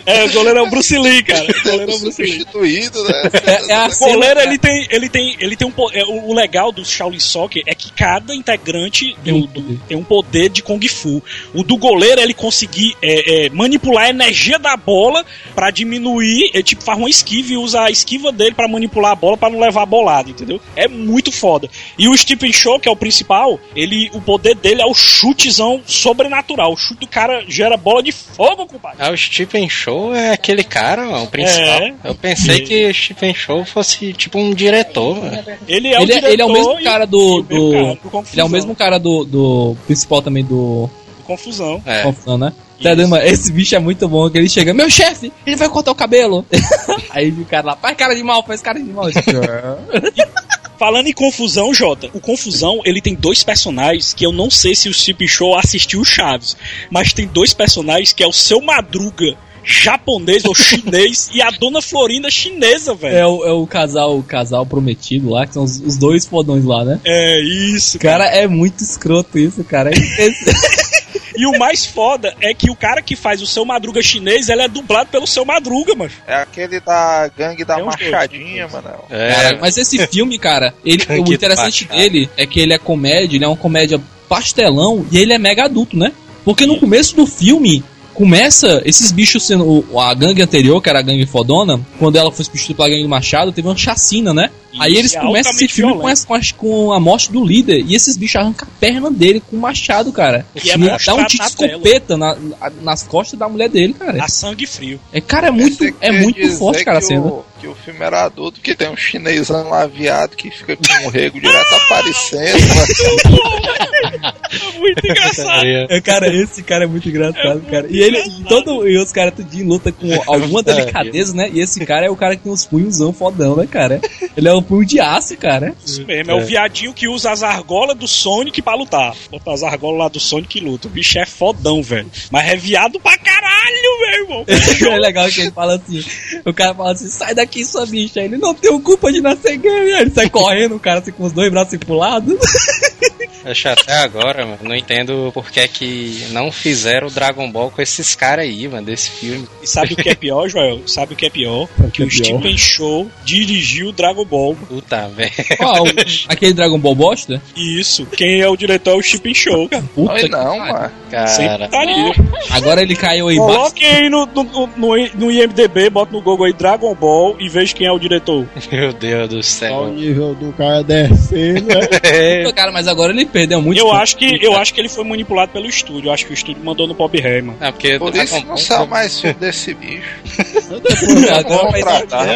é, é, o goleiro é o Bruce Lee, cara. O goleiro é o Bruce Lee. substituído, né? é, é a O goleiro, ele tem, ele tem, ele tem um é, o legal do Shaolin Soccer é que cada integrante Tem um do- do- poder. tem um poder de Kung Fu. O do goleiro é ele conseguir é, é, manipular a energia da bola pra diminuir, ele tipo faz uma esquiva e usa a esquiva dele pra manipular a bola pra não levar a bolada, entendeu? É muito foda. E o Stephen Show, que é o principal, ele, o poder dele é o chutezão sobrenatural. O chute do cara gera bola de fogo, compadre. Ah, o Stephen Show é aquele cara, mano, o principal. É. Eu pensei que o Stephen Show fosse tipo um diretor, mano. Ele é o Ele, é- diretor ele é o mesmo e- cara do. do cara do ele é o mesmo cara do, do principal também do. Confusão. É. Confusão, né? Tá, esse bicho é muito bom, que ele chega, meu chefe, ele vai cortar o cabelo. Aí o cara lá, faz cara de mal, faz cara de mal. Falando em confusão, Jota, o confusão ele tem dois personagens que eu não sei se o Chip Show assistiu o Chaves, mas tem dois personagens que é o seu Madruga japonês ou chinês e a dona Florinda chinesa, velho. é, o, é o casal o casal prometido lá, que são os, os dois fodões lá, né? É isso, Cara, é muito escroto isso, cara. Esse- E o mais foda é que o cara que faz o seu Madruga chinês, ele é dublado pelo seu Madruga, mano. É aquele da gangue da dois, Machadinha, mano. É, Cara, mas esse filme, cara, ele, o interessante Baixada. dele é que ele é comédia, ele é uma comédia pastelão e ele é mega adulto, né? Porque no começo do filme, começa esses bichos sendo. o- A gangue anterior, que era a gangue fodona, quando ela foi substituída pela gangue do Machado, teve uma chacina, né? Aí eles é começam esse filme com, essa- com a, com a morte do líder. E esses bichos arrancam a perna dele com o machado, cara. E é dá um tiro de escopeta na- na- nas costas da mulher dele, cara. A sangue frio. É, cara, é muito, é muito forte, cara, a que cena. O, que o filme era adulto, que tem um chinesão lá viado que fica com o rego direto aparecendo. Muito engraçado. É, cara, esse cara é muito engraçado, cara. E ele, e todo, e os caras tudinho luta com alguma delicadeza, né? E esse cara é o cara que tem uns punhozão fodão, né, cara? Ele é um punho de aço, cara. Isso mesmo, é. o viadinho que usa as argolas do Sonic pra lutar. Bota as argolas lá do Sonic e luta. O bicho é fodão, velho. Mas é viado pra caralho, meu irmão. é legal que ele fala assim: o cara fala assim, sai daqui, sua bicha. Ele não tem culpa de nascer gay. Aí ele sai correndo, o cara assim com os dois braços pro lado. Acho até agora, mano. Não entendo por que é que não fizeram o Dragon Ball com esses caras aí, mano, desse filme. E sabe o que é pior, Joel? Sabe o que é pior? Que é o pior? Stephen Show dirigiu o Dragon Ball. Puta, velho. Qual? Aquele Dragon Ball bosta? Isso, quem é o diretor é o Stephen Show, cara. Puta Oi, não, mano. Sempre Cara, tá ali. Agora ele caiu aí. Coloquem aí no, no, no, no IMDB, bota no Google aí Dragon Ball e veja quem é o diretor. meu Deus do Olha o céu. nível do cara descendo, né? É, Cara, mas agora ele perdeu muito. Eu tempo. acho, que, eu acho que ele foi manipulado pelo estúdio. Eu acho que o estúdio mandou no Bob Rayman. Não, porque Por Dragon isso não Ball- saiu mais filme desse bicho. Agora vai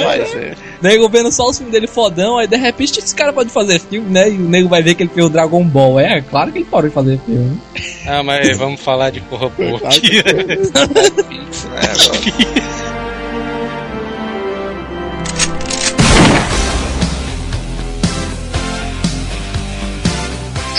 mais ele. Nego vendo só os filmes dele fodão, aí de repente esse cara pode fazer filme, né? E o nego vai ver que ele fez o Dragon Ball. É, claro que ele parou de fazer filme. Ah, mas vamos falar de porra boa aqui. Pix, né, agora.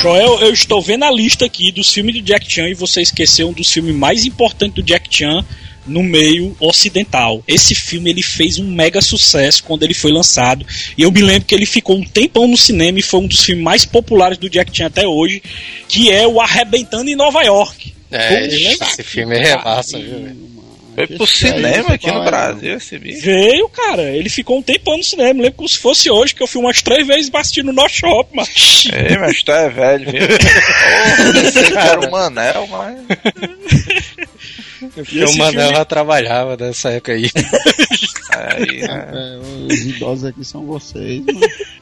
Joel, eu estou vendo a lista aqui dos filmes do Jack Chan e você esqueceu um dos filmes mais importantes do Jack Chan no meio ocidental. Esse filme ele fez um mega sucesso quando ele foi lançado e eu me lembro que ele ficou um tempão no cinema e foi um dos filmes mais populares do Jack Chan até hoje, que é o Arrebentando em Nova York. É, lembra? esse filme é massa, viu? Foi pro cinema aqui no Brasil esse bicho. Veio, cara. Ele ficou um tempão no cinema. Lembro como se fosse hoje, que eu fui umas três vezes assistir no nosso shopping, mano. Ei, mas tu é velho, viu? Porra, pensei que era o Manel, mas. O Manel filme- já trabalhava nessa época aí. Aí, né? É, os idosos aqui são vocês, mano.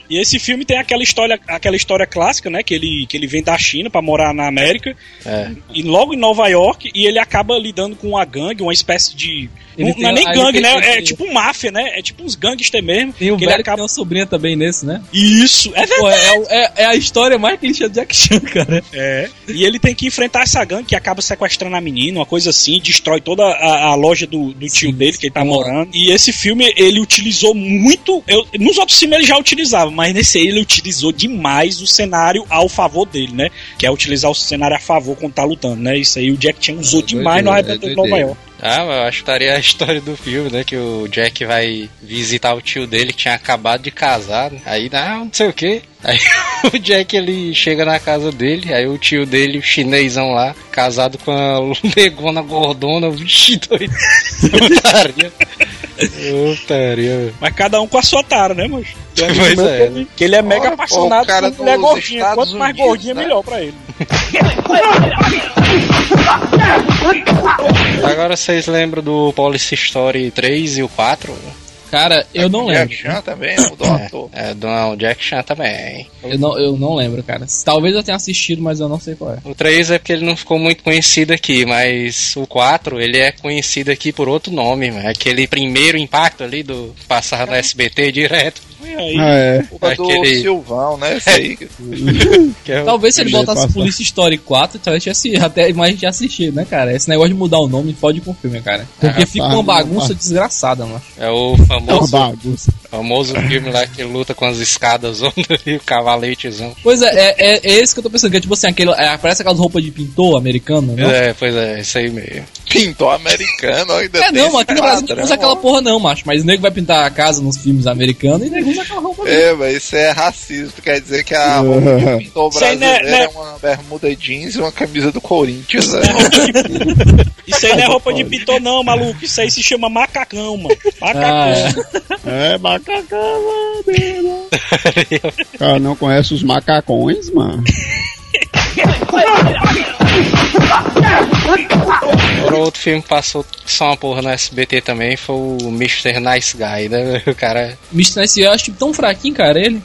E esse filme tem aquela história, aquela história clássica, né? Que ele, que ele vem da China pra morar na América. É. E logo em Nova York, e ele acaba lidando com uma gangue, uma espécie de. Ele não, é nem gangue, tem- né? tem- É tipo máfia, né? É tipo uns gangster mesmo. Tem um que ele acaba. tem uma sobrinha também nesse, né? Isso, é Pô, verdade. é, o- é- é a história mais clichê do Jack Chan, cara. É. E ele tem que enfrentar essa gangue que acaba sequestrando a menina, uma coisa assim, destrói toda a, a loja do, do tio dele que ele tá sim. morando. E esse filme, ele utilizou muito. Eu, nos outros filmes ele já utilizava, mas nesse aí ele utilizou demais o cenário ao favor dele, né? Que é utilizar o cenário a favor quando tá lutando, né? Isso aí o Jack Chan usou demais no Arrebentando é de Nova. York. Ah, mas eu acho que estaria a história do filme, né? Que o Jack vai visitar o tio dele que tinha acabado de casar. né? Aí, não, não sei o que. Aí o Jack ele chega na casa dele, aí o tio dele, o chinesão lá, casado com a negona gordona, vixe, doido. Putaria. Putaria, velho. Mas cada um com a sua tara, né, moço? Pois é, que ele- Que ele é mega apaixonado o cara por mulher gordinha. Estados Quanto mais Unidos, gordinha, né? melhor pra ele. Agora vocês lembram do Police Story 3 e o 4? Cara, eu não lembro. Jack Chan também mudou o ator. É, não, Jack Chan também. Eu não, eu não lembro, cara. Talvez eu tenha assistido, mas eu não sei qual é. O 3 é porque ele não ficou muito conhecido aqui, mas o 4 ele é conhecido aqui por outro nome, mano. Aquele primeiro impacto ali do passar no SBT direto. E aí, Ah, é. Culpa do Aquele- Silvão, né? Esse aí. Que é o- Talvez se ele botasse. Police Story 4, talvez tivesse até mais gente assistido, né, cara? Esse negócio de mudar o nome pode com o filme, cara. Porque Ah, fica uma bagunça desgraçada, mano. é o É uma famoso, bagunça. famoso filme lá que luta com as escadas e o cavaletezão. Pois é, é, é, é esse que eu tô pensando, que é tipo assim, aquele, é, parece aquelas roupas de pintor americano, né? É, pois é, isso aí mesmo. Pintor americano, ainda É, não, aqui no Brasil não usa aquela porra não, macho. Mas o nego vai pintar a casa nos filmes americanos e o nego usa aquela roupa mesmo. É, mas isso é racismo. Quer dizer que a roupa de pintor aí brasileiro é- é uma bermuda jeans e uma camisa do Corinthians. né? Isso aí não é roupa de pintor, não, maluco. Isso aí se chama macacão, mano. Macacão. Ah, é. É, macacão, mano. Cara, não conhece os macacões, mano? Agora outro filme que passou só uma porra no SBT também foi o Mr. Nice Guy, né? O cara Mr. Nice eu acho tipo, tão fraquinho, cara, ele.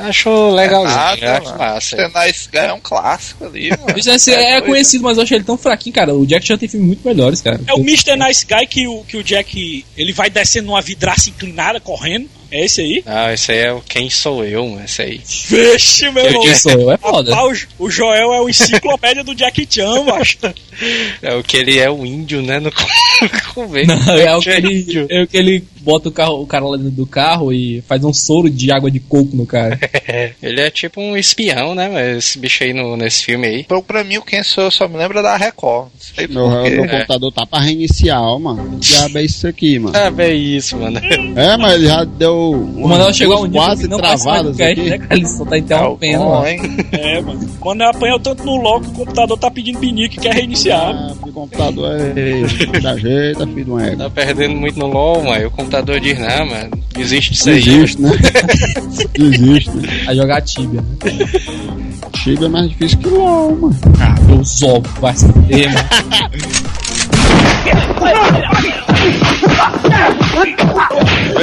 Achou legalzinho, Nada, acho mano. massa. Mr. Nice Guy é um clássico ali, mano. Mr. Nice é, doido. conhecido, mas eu achei ele tão fraquinho, cara. O Jack Chan tem filmes muito melhores, cara. É o Mr. Nice Guy que o, que o Jack ele vai descendo numa vidraça inclinada correndo. É esse aí? Não, esse aí é o Quem Sou Eu, mano, esse aí. Vixe, meu Eu irmão. Quem sou eu? É foda. Rapaz, o, o Joel é o enciclopédia do Jack Chan, macho. É o que ele é o índio, né? No começo. Não, é o que ele, índio. é o que ele bota o, carro, o cara lá dentro do carro e faz um soro de água de coco no cara. Ele é tipo um espião, né? Esse bicho aí no, nesse filme aí. Então, pra mim, o Quem Sou Eu só me lembra da Record. Não sei Meu, meu computador tá pra reiniciar, ó, mano. Que diabo é isso aqui, mano? Ah, é isso, mano. É, mas ele já deu O Manuel chegou um dia quase que cast, aqui. né, cara? Ele só tá interrompendo. Bom, hein? É, mano. Quando apanha tanto no logo, o computador tá pedindo pinique e quer reiniciar. Ah, o computador é da jeito, filho uma égua. Tá perdendo muito no LOL, mano. O computador diz, não, mano. Existe isso aí. existe, né? Existe? A jogar Tibia. né? Chiba é mais difícil que LOL, mano. Ah, meus ovos, vai se fuder, mano.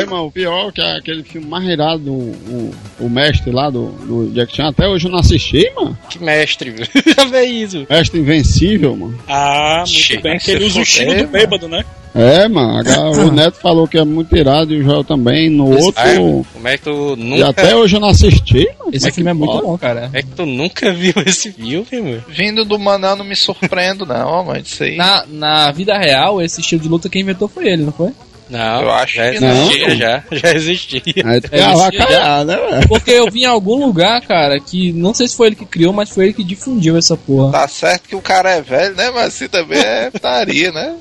Mano, o pior é que é aquele filme mais irado do o, o mestre lá do, do Jack Chan, até hoje eu não assisti, mano. Que mestre, viu? Já isso. Mestre Invencível, mano. Ah, muito Che, bem. Que ele usa o estilo do mano. bêbado, né? É, mano, o Neto falou que é muito irado e o Joel também. No Ah, outro. como é que tu E nunca. até hoje eu não assisti, mano. Esse filme é muito bom, cara. Como é que tu nunca viu esse filme, mano? Vindo do Manel não me surpreendo, não, mano. Isso aí. Na, na vida real, esse estilo de luta quem inventou foi ele, não foi? Não, Eu acho já que existia, não. já. Já existia. Aí tu É, quer isso avacalhar, né, velho? Porque eu vi em algum lugar, cara, que não sei se foi ele que criou, mas foi ele que difundiu essa porra. Tá certo que o cara é velho, né? Mas assim também é putaria, né?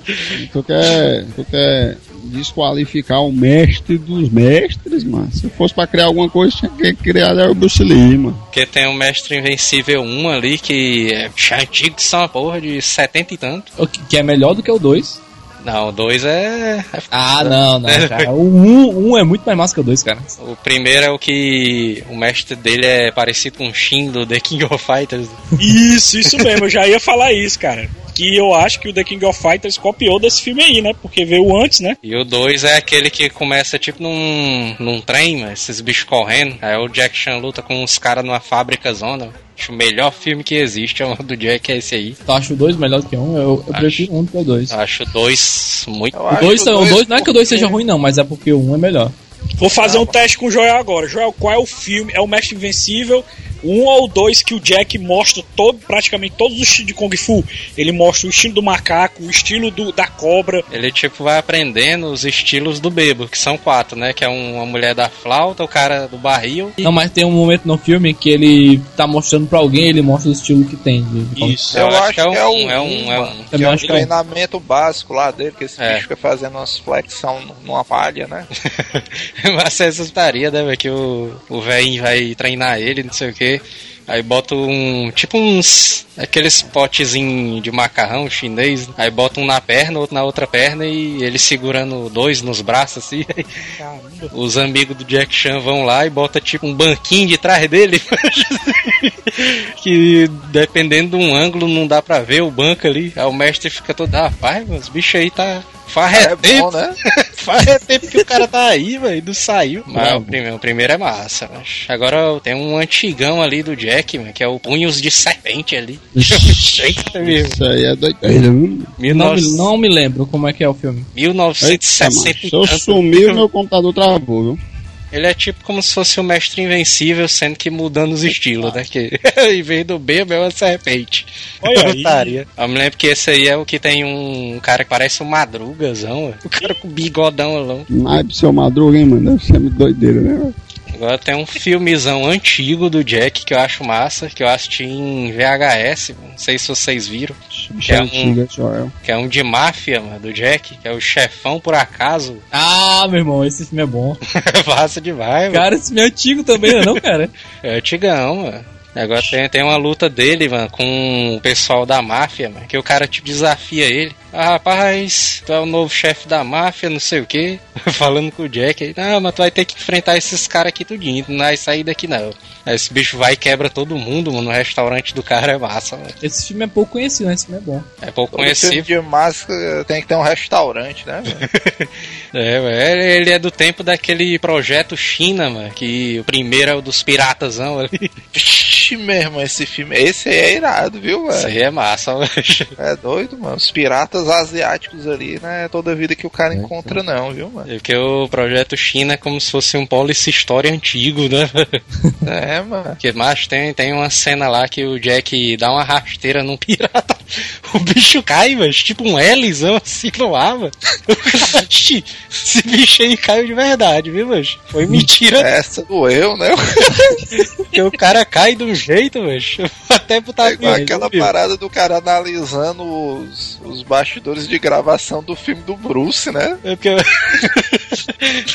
Tu quer, tu quer desqualificar o mestre dos mestres, mano. Se fosse pra criar alguma coisa, tinha que criar o Bruce Lee, mano. Porque tem o Mestre Invencível 1 ali, que é já antigo, que são uma porra de 70 e tanto. Que é melhor do que o 2. Não, o 2 é. é Ah, não, não, cara. O 1 um, é muito mais massa que o 2, cara. O primeiro é o que o mestre dele é parecido com o Shin do The King of Fighters. Isso, isso mesmo. Eu já ia falar isso, cara. Que eu acho que o The King of Fighters copiou desse filme aí, né? Porque veio antes, né? E o 2 é aquele que começa tipo num, num trem, mas esses bichos correndo. Aí o Jack Chan luta com os caras numa fábrica zona. Acho o melhor filme que existe é o do Jack, é esse aí. Tu acha o 2 melhor do que o 1? Um? Eu, eu prefiro um do que o 2. Eu acho o 2 muito. Eu O acho 2 o o dois dois não é que o 2 porque- seja ruim, não, mas é porque o 1 um é melhor. Vou fazer um teste com o Joel agora. Joel, qual é o filme? É o Mestre Invencível? Um ou dois que o Jack mostra todo, praticamente todos os estilos de Kung Fu. Ele mostra o estilo do macaco, o estilo do, da cobra. Ele tipo vai aprendendo os estilos do bebo, que são quatro, né? Que é um- uma mulher da flauta, o cara do barril. E Não, mas tem um momento no filme que ele tá mostrando pra alguém, ele mostra o estilo que tem. de- Isso. Eu, acho que é, um, é um, é um, é um. Que é o acho que é um. treinamento básico lá dele, que esse É. bicho fica fazendo umas flexão numa palha, né? Mas essa estaria, né, velho? Que o, o velhinho vai treinar ele, não sei o que. Aí bota um. Tipo uns. Aqueles potezinhos de macarrão chinês. Aí bota um na perna, outro na outra perna e ele segurando dois nos braços assim. aí Os amigos do Jack Chan vão lá e bota tipo um banquinho de trás dele. que dependendo de um ângulo não dá pra ver o banco ali. Aí o mestre fica todo, ah, pai, os bichos aí tá. Faz É bom, né? Faz tempo que o cara tá aí, velho, não saiu. Mas o primeiro, o primeiro é massa, mas Agora tem um antigão ali do Jack, mano, que é o Punhos de Serpente ali. Eita, meu. Isso aí é doideira, viu? Não, me, não me lembro como é que é o filme. Eita, 1960 macho, e se eu tanto. sumir, o meu computador travou, viu? Ele é tipo como se fosse o Mestre Invencível, sendo que mudando os estilos, né? Que em vez do bebo é uma serpente. Olha aí. Eu me lembro que esse aí é o que tem um cara que parece um madrugazão, o cara com bigodão alão. Mas pro seu madruga, hein, mano? Deve ser muito doideira, né? Agora tem um filmezão antigo do Jack que eu acho massa, que eu assisti em VHS, não sei se vocês viram, Bicho É um- que é um de máfia, mano, do Jack, que é o chefão por acaso. Ah, meu irmão, esse filme é bom. massa demais, mano. Cara, esse filme é antigo também, não é não, cara? É antigão, mano. Agora tem, tem uma luta dele, mano, com o pessoal da máfia, mano, que o cara tipo desafia ele. Ah, rapaz, tu é o novo chefe da máfia, não sei o que. Falando com o Jack aí, não, mas tu vai ter que enfrentar esses caras aqui tudinho, não vai sair daqui não. Aí esse bicho vai e quebra todo mundo, mano, no restaurante do cara é massa, mano. Esse filme é pouco conhecido, né? Esse filme é bom. É pouco Todo filme conhecido. de máscara tem que ter um restaurante, né? velho? É, velho, ele é do tempo daquele projeto China, mano, que o primeiro é o dos piratasão ali. Vixe, meu irmão, esse filme. Esse aí é irado, viu, velho? aí é massa, velho. É doido, mano. Os piratas asiáticos ali, né? É toda vida que o cara encontra, não, viu, mano? É Porque o projeto China é como se fosse um policy story antigo, né? É, mano. Porque, mas tem, tem uma cena lá que o Jack dá uma rasteira num pirata. O bicho cai, mas tipo um Lzão assim no ar, mano. Esse bicho aí caiu de verdade, viu, mas Foi mentira. Essa doeu, né? Porque o cara cai de um jeito, mas Até botar É igual aquela viu? parada do cara analisando os, os bastidores de gravação do filme do Bruce, né? É porque eu...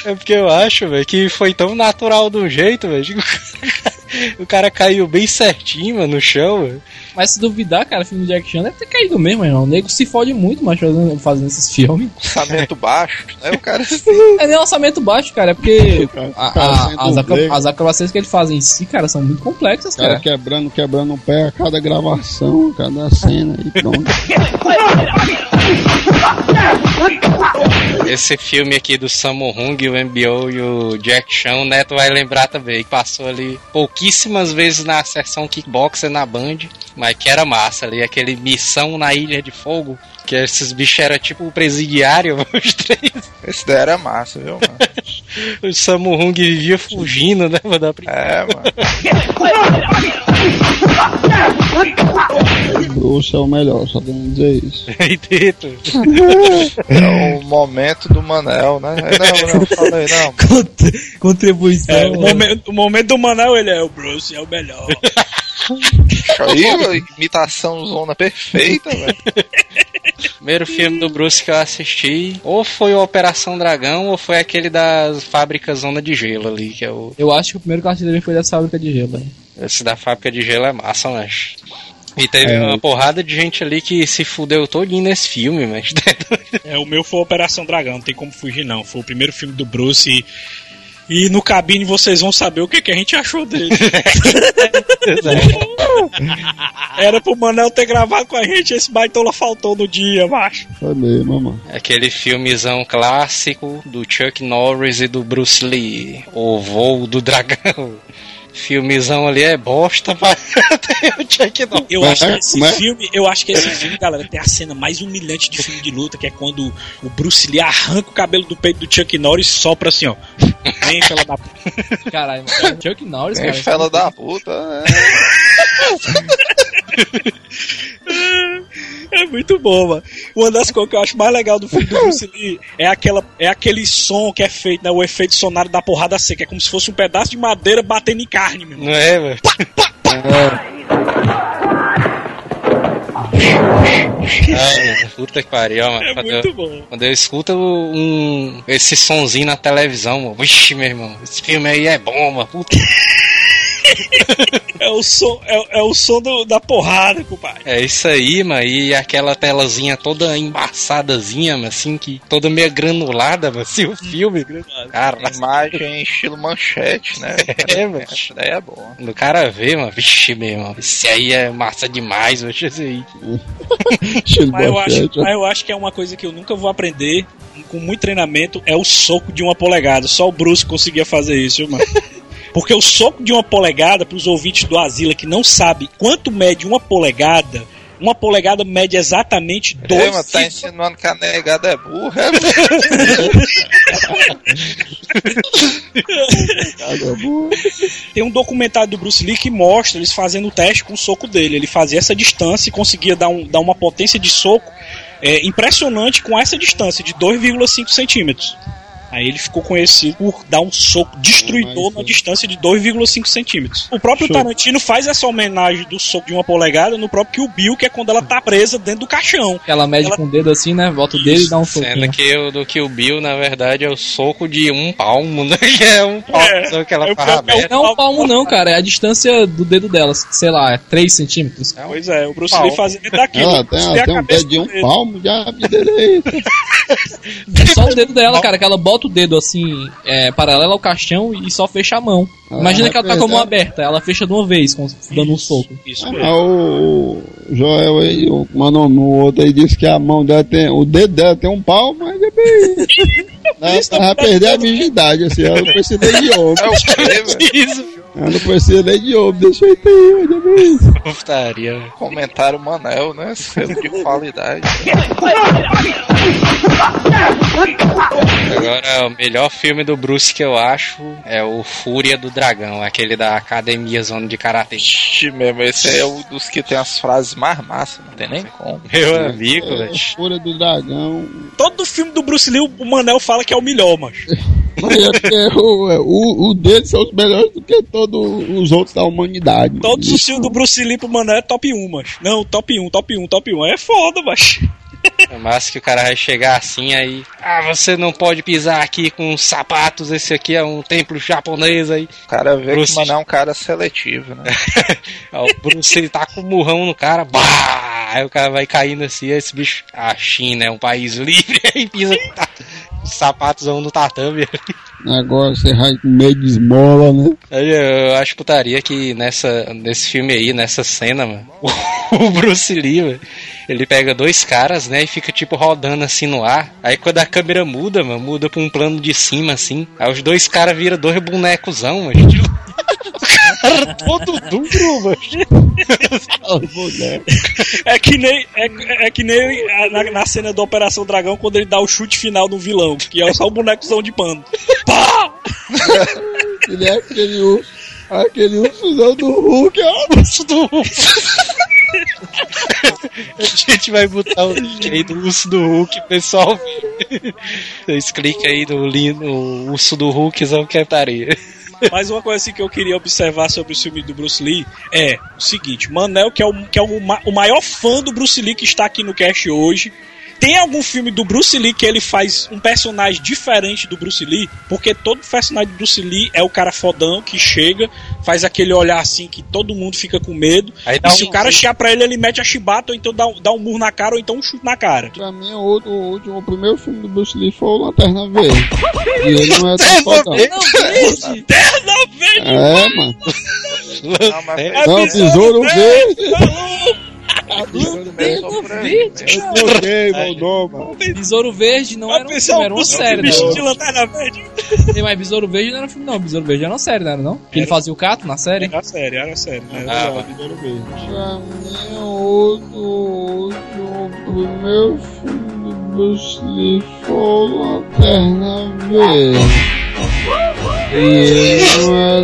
é porque eu acho, velho, que foi tão natural de um jeito, velho. que o cara- O cara caiu bem certinho, mano, no chão, velho. Mas se duvidar, cara, o filme do Jack Chan deve ter caído mesmo, irmão. O nego se fode muito, mas fazendo, fazendo esses filmes. Orçamento baixo, né? O cara É nem orçamento baixo, cara, é porque cara- a- cara a- as, acro- dublê. as acrobacias que ele faz em si, cara, são muito complexas, O cara cara. quebrando, quebrando o pé a cada gravação, a cada cena e pronto. Esse filme aqui do Sammo Hung, o MBO e o Jack Chan, o Neto vai lembrar também, que passou ali pouquíssimas vezes na sessão Kickboxer na Band, mas que era massa ali, aquele Missão na Ilha de Fogo, que esses bichos eram tipo o presidiário, os três. Esse daí era massa, viu, mano? O Sammo Hung vivia fugindo, né, mano, da prisão. É, mano. O Bruce é o melhor, só tenho que dizer isso. É o momento do Manel, né? Não, não, fala aí, não. Contribuição. É, o, momento, o momento do Manel, ele é o Bruce, é o melhor. Aí, imitação zona perfeita, velho. Primeiro filme do Bruce que eu assisti, ou foi o Operação Dragão, ou foi aquele das fábricas Zona de Gelo ali, que é o. Eu acho que o primeiro que eu assisti dele foi dessa fábrica de gelo, né? Esse da fábrica de gelo é massa, mas. E teve É. uma porrada de gente ali que se fudeu todinho nesse filme, mas. É, o meu foi Operação Dragão, não tem como fugir não. Foi o primeiro filme do Bruce e, e no cabine vocês vão saber o que, que a gente achou dele. Era pro Manel ter gravado com a gente, esse baitola faltou no dia, macho. Mesmo, mano. Aquele filmezão clássico do Chuck Norris e do Bruce Lee. O Voo do Dragão. Filmezão ali é bosta, mas tem o Chuck Norris. Eu Como acho que esse é? filme, eu acho que esse filme, galera, tem a cena mais humilhante de filme de luta, que é quando o Bruce Lee arranca o cabelo do peito do Chuck Norris e sopra assim, ó. Vem pela da p- Caralho, mano. Chuck Norris, Tem cara. fela da puta. É muito bom, mano. Uma das coisas que eu acho mais legal do filme do Bruce Lee é, aquela, é aquele som que é feito, né? O efeito sonoro da porrada seca. É como se fosse um pedaço de madeira batendo em carne, meu. irmão. Não é, velho? Puta que pariu, mano. É Quando muito eu- bom. Quando eu escuto um, esse sonzinho na televisão, mano, vixe, meu irmão, esse filme aí é bom, mano. Puta. É o som, é, é o som do- da porrada, compadre. É isso aí, mano. E aquela telazinha toda embaçadazinha, mano, assim, que toda meio granulada, mano, assim, o filme. Cara, Imagem estilo manchete, né? É, velho. Essa daí é boa. quando o cara vê, mano, vixe, meu irmão, esse aí é massa demais, mano, esse aí. Estilo Mas eu, acho, bochete, mas eu acho que é uma coisa que eu nunca vou aprender com muito treinamento é o soco de uma polegada. Só o Bruce conseguia fazer isso, viu, mano. Porque o soco de uma polegada, para os ouvintes do Asila que não sabem quanto mede uma polegada, uma polegada mede exatamente dois mano, tá insinuando que a negada é burra, é. Tem um documentário do Bruce Lee que mostra eles fazendo o teste com o soco dele. Ele fazia essa distância e conseguia dar, um, dar uma potência de soco é, impressionante com essa distância de 2,5 centímetros. Aí ele ficou conhecido por dar um soco destruidor na distância de 2,5 centímetros. O próprio Show. Tarantino faz essa homenagem do soco de uma polegada no próprio Kill Bill, que é quando ela tá presa dentro do caixão. Ela mede com o dedo assim, né? Bota o dedo e dá um Sendo soquinho. que o do Kill Bill, na verdade, é o soco de um palmo, né? Que é um palmo, É, que ela é é. Não é um palmo não, cara. É a distância do dedo dela. Sei lá, é 3 centímetros. Pois é, o Bruce Pau. Lee fazendo daquilo. Ela tem, ela é a tem um cabeça pé de um dele. palmo vida dele. É só o dedo dela, cara, que ela bota o dedo assim, é, paralelo ao caixão e só fecha a mão. Imagina Ah, que ela tá com a mão aberta, ela fecha de uma vez, como se- dando um soco. Isso Ah, o, Joel aí, o mano, no outro aí disse que a mão dela tem. O dedo dela tem um palmo, mas é bem. Ela vai perder a virgindade, assim, ela precisa de homem. É o quê, velho? Ela não precisa nem de homem, deixa eu é bem isso. putaria. Comentário Manel, né? Selo de qualidade. Agora, o melhor filme do Bruce que eu acho é o Fúria do Dragão, aquele da Academia Zona de Karatê. Ixi, mesmo, esse é um dos que tem as frases mais massas, não tem nem como. Meu amigo, É, velho. Fúria do Dragão. Todo filme do Bruce Lee, o Manel fala que é o melhor, macho. Mas é porque o, é, o, o deles são os melhores do que todos os outros da humanidade. mano. Todos os filmes do Bruce Lee pro Manel é top 1, macho. Não, top 1, top 1, top 1. É foda, macho. É massa que o cara vai chegar assim aí. Ah, você não pode pisar aqui com sapatos. Esse aqui é um templo japonês aí. O cara vê Bruce. que o Manel é um cara seletivo, né? O Bruce ele tá com um murrão no cara. Bah! Aí o cara vai caindo assim. Esse bicho. A China é um país livre. Aí pisa vão no tatame. Agora você vai com meio de esmola, né? Aí eu acho putaria que nessa, nesse filme aí, nessa cena, mano, o Bruce Lee, mano, ele pega dois caras, né, e fica tipo rodando assim no ar. Aí quando a câmera muda, mano, muda pra um plano de cima assim. Aí os dois caras viram dois bonecosão, mano. O cara todo duro, mano. É que nem, é, é que nem na, na cena da Operação Dragão, quando ele dá o chute final no vilão, que é só o bonecozão de pano. Pá! Ele é aquele urso, aquele ursozão do Hulk, ó. urso do Hulk. A gente vai botar o link aí do urso do Hulk, pessoal. Vocês cliquem aí no, no urso do Hulkzão que é. Mas uma coisa assim que eu queria observar sobre o filme do Bruce Lee é o seguinte: Manel, que é, o, que é o, ma- o maior fã do Bruce Lee que está aqui no cast hoje. Tem algum filme do Bruce Lee que ele faz um personagem diferente do Bruce Lee? Porque todo personagem do Bruce Lee é o cara fodão que chega, faz aquele olhar assim que todo mundo fica com medo. Aí E se um- o cara chegar pra ele, ele mete a chibata, ou então dá, um- dá um murro na cara, ou então um chute na cara. Pra mim, o, outro, o, último, o primeiro filme do Bruce Lee foi o Lanterna Verde. E ele não é tão fodão. Terna verde! É, mano. Não, mas É Não, Besouro Verde. começou Eu troquei meu nome, mano. Besouro Verde não era um filme, era uma série, né? vestido de lanterna verde. Mais Besouro Verde não era um filme, não. Besouro Verde era uma série, não era não? Que ele fazia o cato na série? Era sério, era sério. Né? Ah, Era Besouro Verde. Pra mim, o outro, o último, o primeiro filme Bruce Lee foi Lanterna Verde. E não é.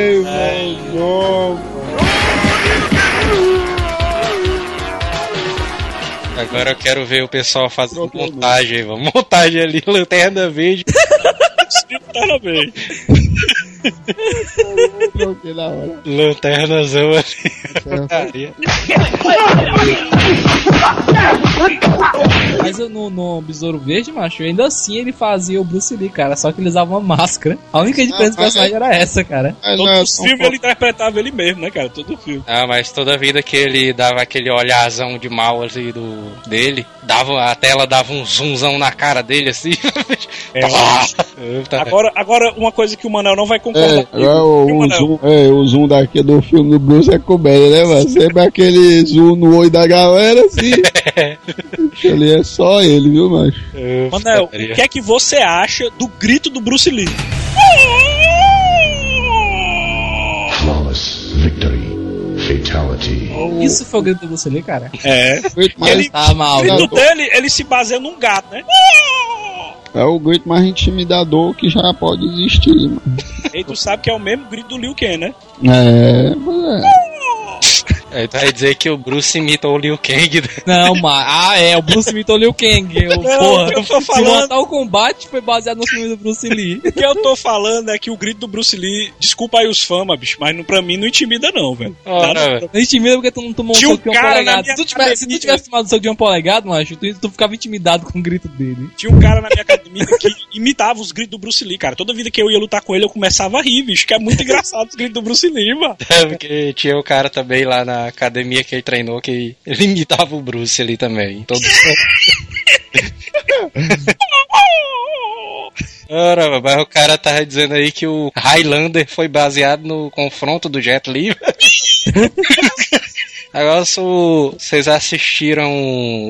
Agora eu quero ver o pessoal fazendo Trocou o montagem mano. Montagem ali, lanterna verde. Lanterna verde. Eu troquei na hora. Lanternazão ali. Mas eu no, no Besouro Verde, macho, ainda assim ele fazia o Bruce Lee, cara. Só que ele usava uma máscara. A única diferença do mas personagem era essa, cara. Mas não é Todos os filmes ele interpretava ele mesmo, né, cara? Todo filme. Ah, mas toda vida que ele dava aquele olharzão de mal ali do, dele, dava, a tela dava um zoomzão na cara dele assim. É. Pá! Tá. Agora, agora, uma coisa que o Manel não vai concordar É, agora o, o zoom, é, o zoom daqui do filme do Bruce é comédia, né, mano? Sempre aquele zoom no olho da galera, assim. Ali é só ele, viu, macho? Manel, o que é que você acha do grito do Bruce Lee? Isso foi o grito do Bruce Lee, cara. É. Mas Ele, Tá mal. o grito viu? dele, ele se baseia num gato, né? É o grito mais intimidador que já pode existir, mano. E tu sabe que é o mesmo grito do Liu Kang, né? É, pois é. Aí tu vai dizer que o Bruce imitou o Liu Kang. né? Não, mas. Ah, é, o Bruce imitou o Liu Kang. Eu, Não, porra, eu tô falando- Mortal Kombat foi baseado no filme do Bruce Lee. O que eu tô falando é que o grito do Bruce Lee, desculpa aí os fãs, bicho, mas não- pra mim não intimida, não, velho. Ora, Nada- velho. Não intimida porque tu não tomou um Tinha um soco de um polegado. Se tu, tivesse, se tu tivesse tomado um soco de um polegado, macho, tu, tu ficava intimidado com o grito dele. Tinha um cara na minha academia que imitava os gritos do Bruce Lee, cara. Toda vida que eu ia lutar com ele, eu começava a rir, bicho, que é muito engraçado os gritos do Bruce Lee, mano. É, porque tinha o cara também lá na academia que ele treinou que ele imitava o Bruce ali também. Todo... Ora, mas o cara tava dizendo aí que o Highlander foi baseado no confronto do Jet Li. Agora, se o- vocês assistiram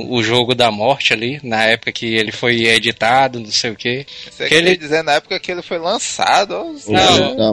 o jogo da morte ali, na época que ele foi editado, não sei o quê. Você Que ele- queria dizer na época que ele foi lançado. ó, Não. Tá.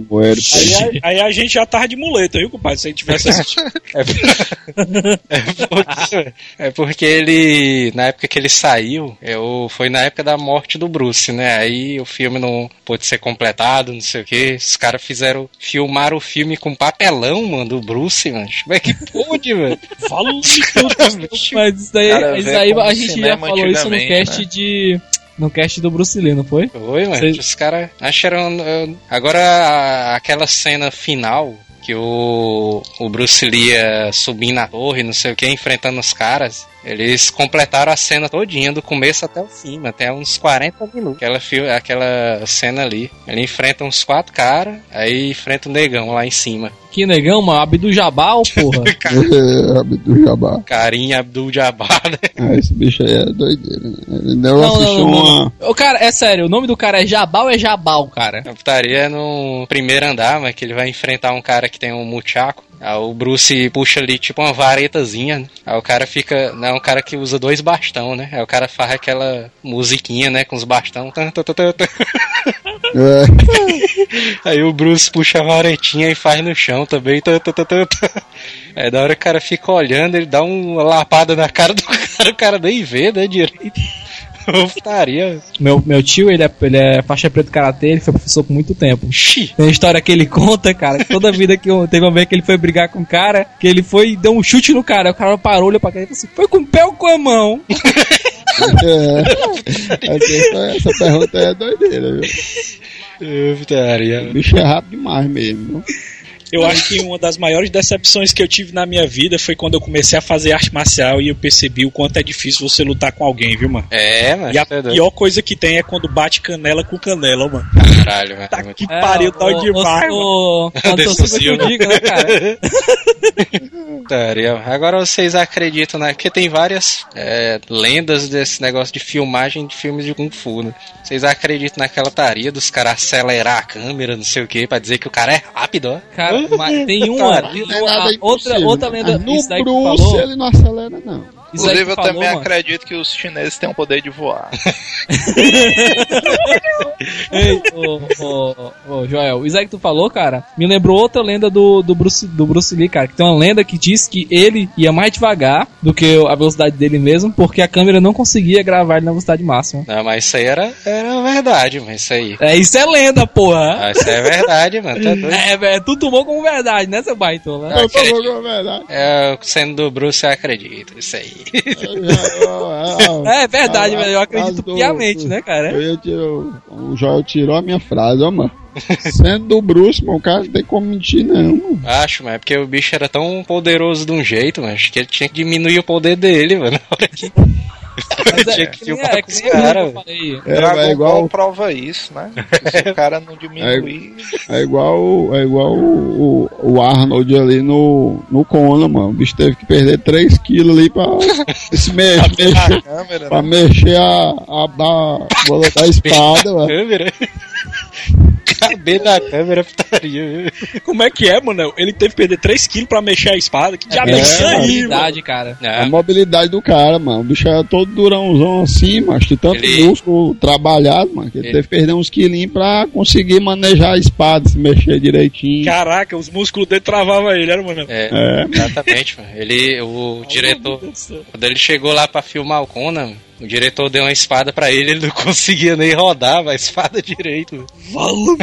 Aí, aí a gente já tava de muleta, viu, compadre? Se a gente tivesse assistido. É, é porque, é porque ele, na época que ele saiu, eu, foi na época da morte do Bruce, né? Aí o filme não pôde ser completado, não sei o que. Os caras fizeram, filmar o filme com papelão, mano, do Bruce, mano. Como é que pôde, velho? Fala um Mas isso daí, Cara, isso daí a gente já cinema falou isso no cast né? de. No cast do Bruce Lee, não foi? Foi, mano. Cês- Os caras acharam. uh, Agora, aquela cena final. Que o, o Bruce Lee ia subir na torre, não sei o que, enfrentando os caras. Eles completaram a cena todinha, do começo até o fim, até uns 40 minutos. Aquela, fio- aquela cena ali. Ele enfrenta uns quatro caras, aí enfrenta o negão lá em cima. Que negão, mano, Abdul Jabal, porra. É, Abdul Jabbar. Carinha Abdul Jabbar, né? Ah, esse bicho aí é doideira, né? Ele não, Não, não, assistiu não, uma. não. Ô, cara, é sério, o nome do cara é Jabal ou é Jabal, cara? A putaria é no primeiro andar, mas que ele vai enfrentar um cara que tem um muchaco. Aí o Bruce puxa ali tipo uma varetazinha, né? Aí o cara fica. Não, é um cara que usa dois bastão, né? Aí o cara faz aquela musiquinha, né? Com os bastão. É, Aí o Bruce puxa a varetinha e faz no chão também. Aí da hora o cara fica olhando, ele dá uma lapada na cara do cara, o cara nem vê, né? Direito. Putaria. Meu, meu tio, ele é, ele é faixa preta karatê, ele foi professor por muito tempo. Xi. Tem a história que ele conta, cara, que toda vida que eu, teve uma vez que ele foi brigar com um cara, que ele foi e deu um chute no cara, aí o cara parou, olhou pra cá e falou assim, foi com o pé ou com a mão? é. Essa, essa pergunta é doideira, viu? Putaria. O bicho é rápido demais mesmo. Eu acho que uma das maiores decepções que eu tive na minha vida foi quando eu comecei a fazer arte marcial e eu percebi o quanto é difícil você lutar com alguém, viu, mano? É, mas. E a tá doido. pior coisa que tem é quando bate canela com canela, mano. Caralho, velho. Tá Muito que pariu, dói o- demais, mano. o, o, quando digo, né, cara? Putaria. Agora vocês acreditam, né? Porque tem várias é, lendas desse negócio de filmagem de filmes de Kung Fu, né? Vocês acreditam naquela taria dos caras acelerar a câmera, não sei o que, pra dizer que o cara é rápido, ó? Cara, mas tem uma, Cara, tem é uma nada outra, outra lenda, no Bruce falou, ele não acelera, não. Inclusive, eu falou, também mano. acredito que os chineses têm o poder de voar. Ei, ô, ô, ô, Joel, isso aí que tu falou, cara, me lembrou outra lenda do, do, Bruce, do Bruce Lee, cara. Que tem uma lenda que diz que ele ia mais devagar do que a velocidade dele mesmo, porque a câmera não conseguia gravar ele na velocidade máxima. Não, mas isso aí era, era verdade, mas isso aí. É, isso é lenda, porra. Ah, isso é verdade, mano. Tá doido. É, velho, tu tomou como verdade, né, seu baitola? Ah, Eu falou que é verdade. É, sendo do Bruce, eu acredito, isso aí. É verdade, Ah, velho, eu acredito do- piamente, né, cara? Eu tirar, o Joel tirou a minha frase, ó, mano. Sendo do Bruce, mano, o cara não tem como mentir, não, mano. Acho, mas é porque o bicho era tão poderoso de um jeito, mas acho que ele tinha que diminuir o poder dele, mano. Na hora que. Mas é, tinha que que filmar é, com que os nem caras, eu falei. É, Dragon é igual, Ball prova isso, né? Se o cara não diminuir. é igual, é igual o, o, o Arnold ali no, no Conan, mano. O bicho teve que perder 3 quilos ali pra se me- mexer, a câmera, pra né? mexer a, a, a bola da espada, mano. Câmera. Caber na câmera, putaria. Como é que é, mano? Ele teve que perder 3kg pra mexer a espada. Que diabo é, É, isso aí, mano? cara. A mobilidade do cara, mano. O bicho é todo durãozão assim, mas de tanto Ele- músculo trabalhado, mano, que ele, Ele- teve que perder uns quilinhos pra conseguir manejar a espada, se mexer direitinho. Caraca, os músculos dele travavam ele, era, mano? É, É. exatamente, mano. Ele, o diretor, quando ele chegou lá pra filmar o Conan, o diretor deu uma espada pra ele, ele não conseguia nem rodar a espada direito. O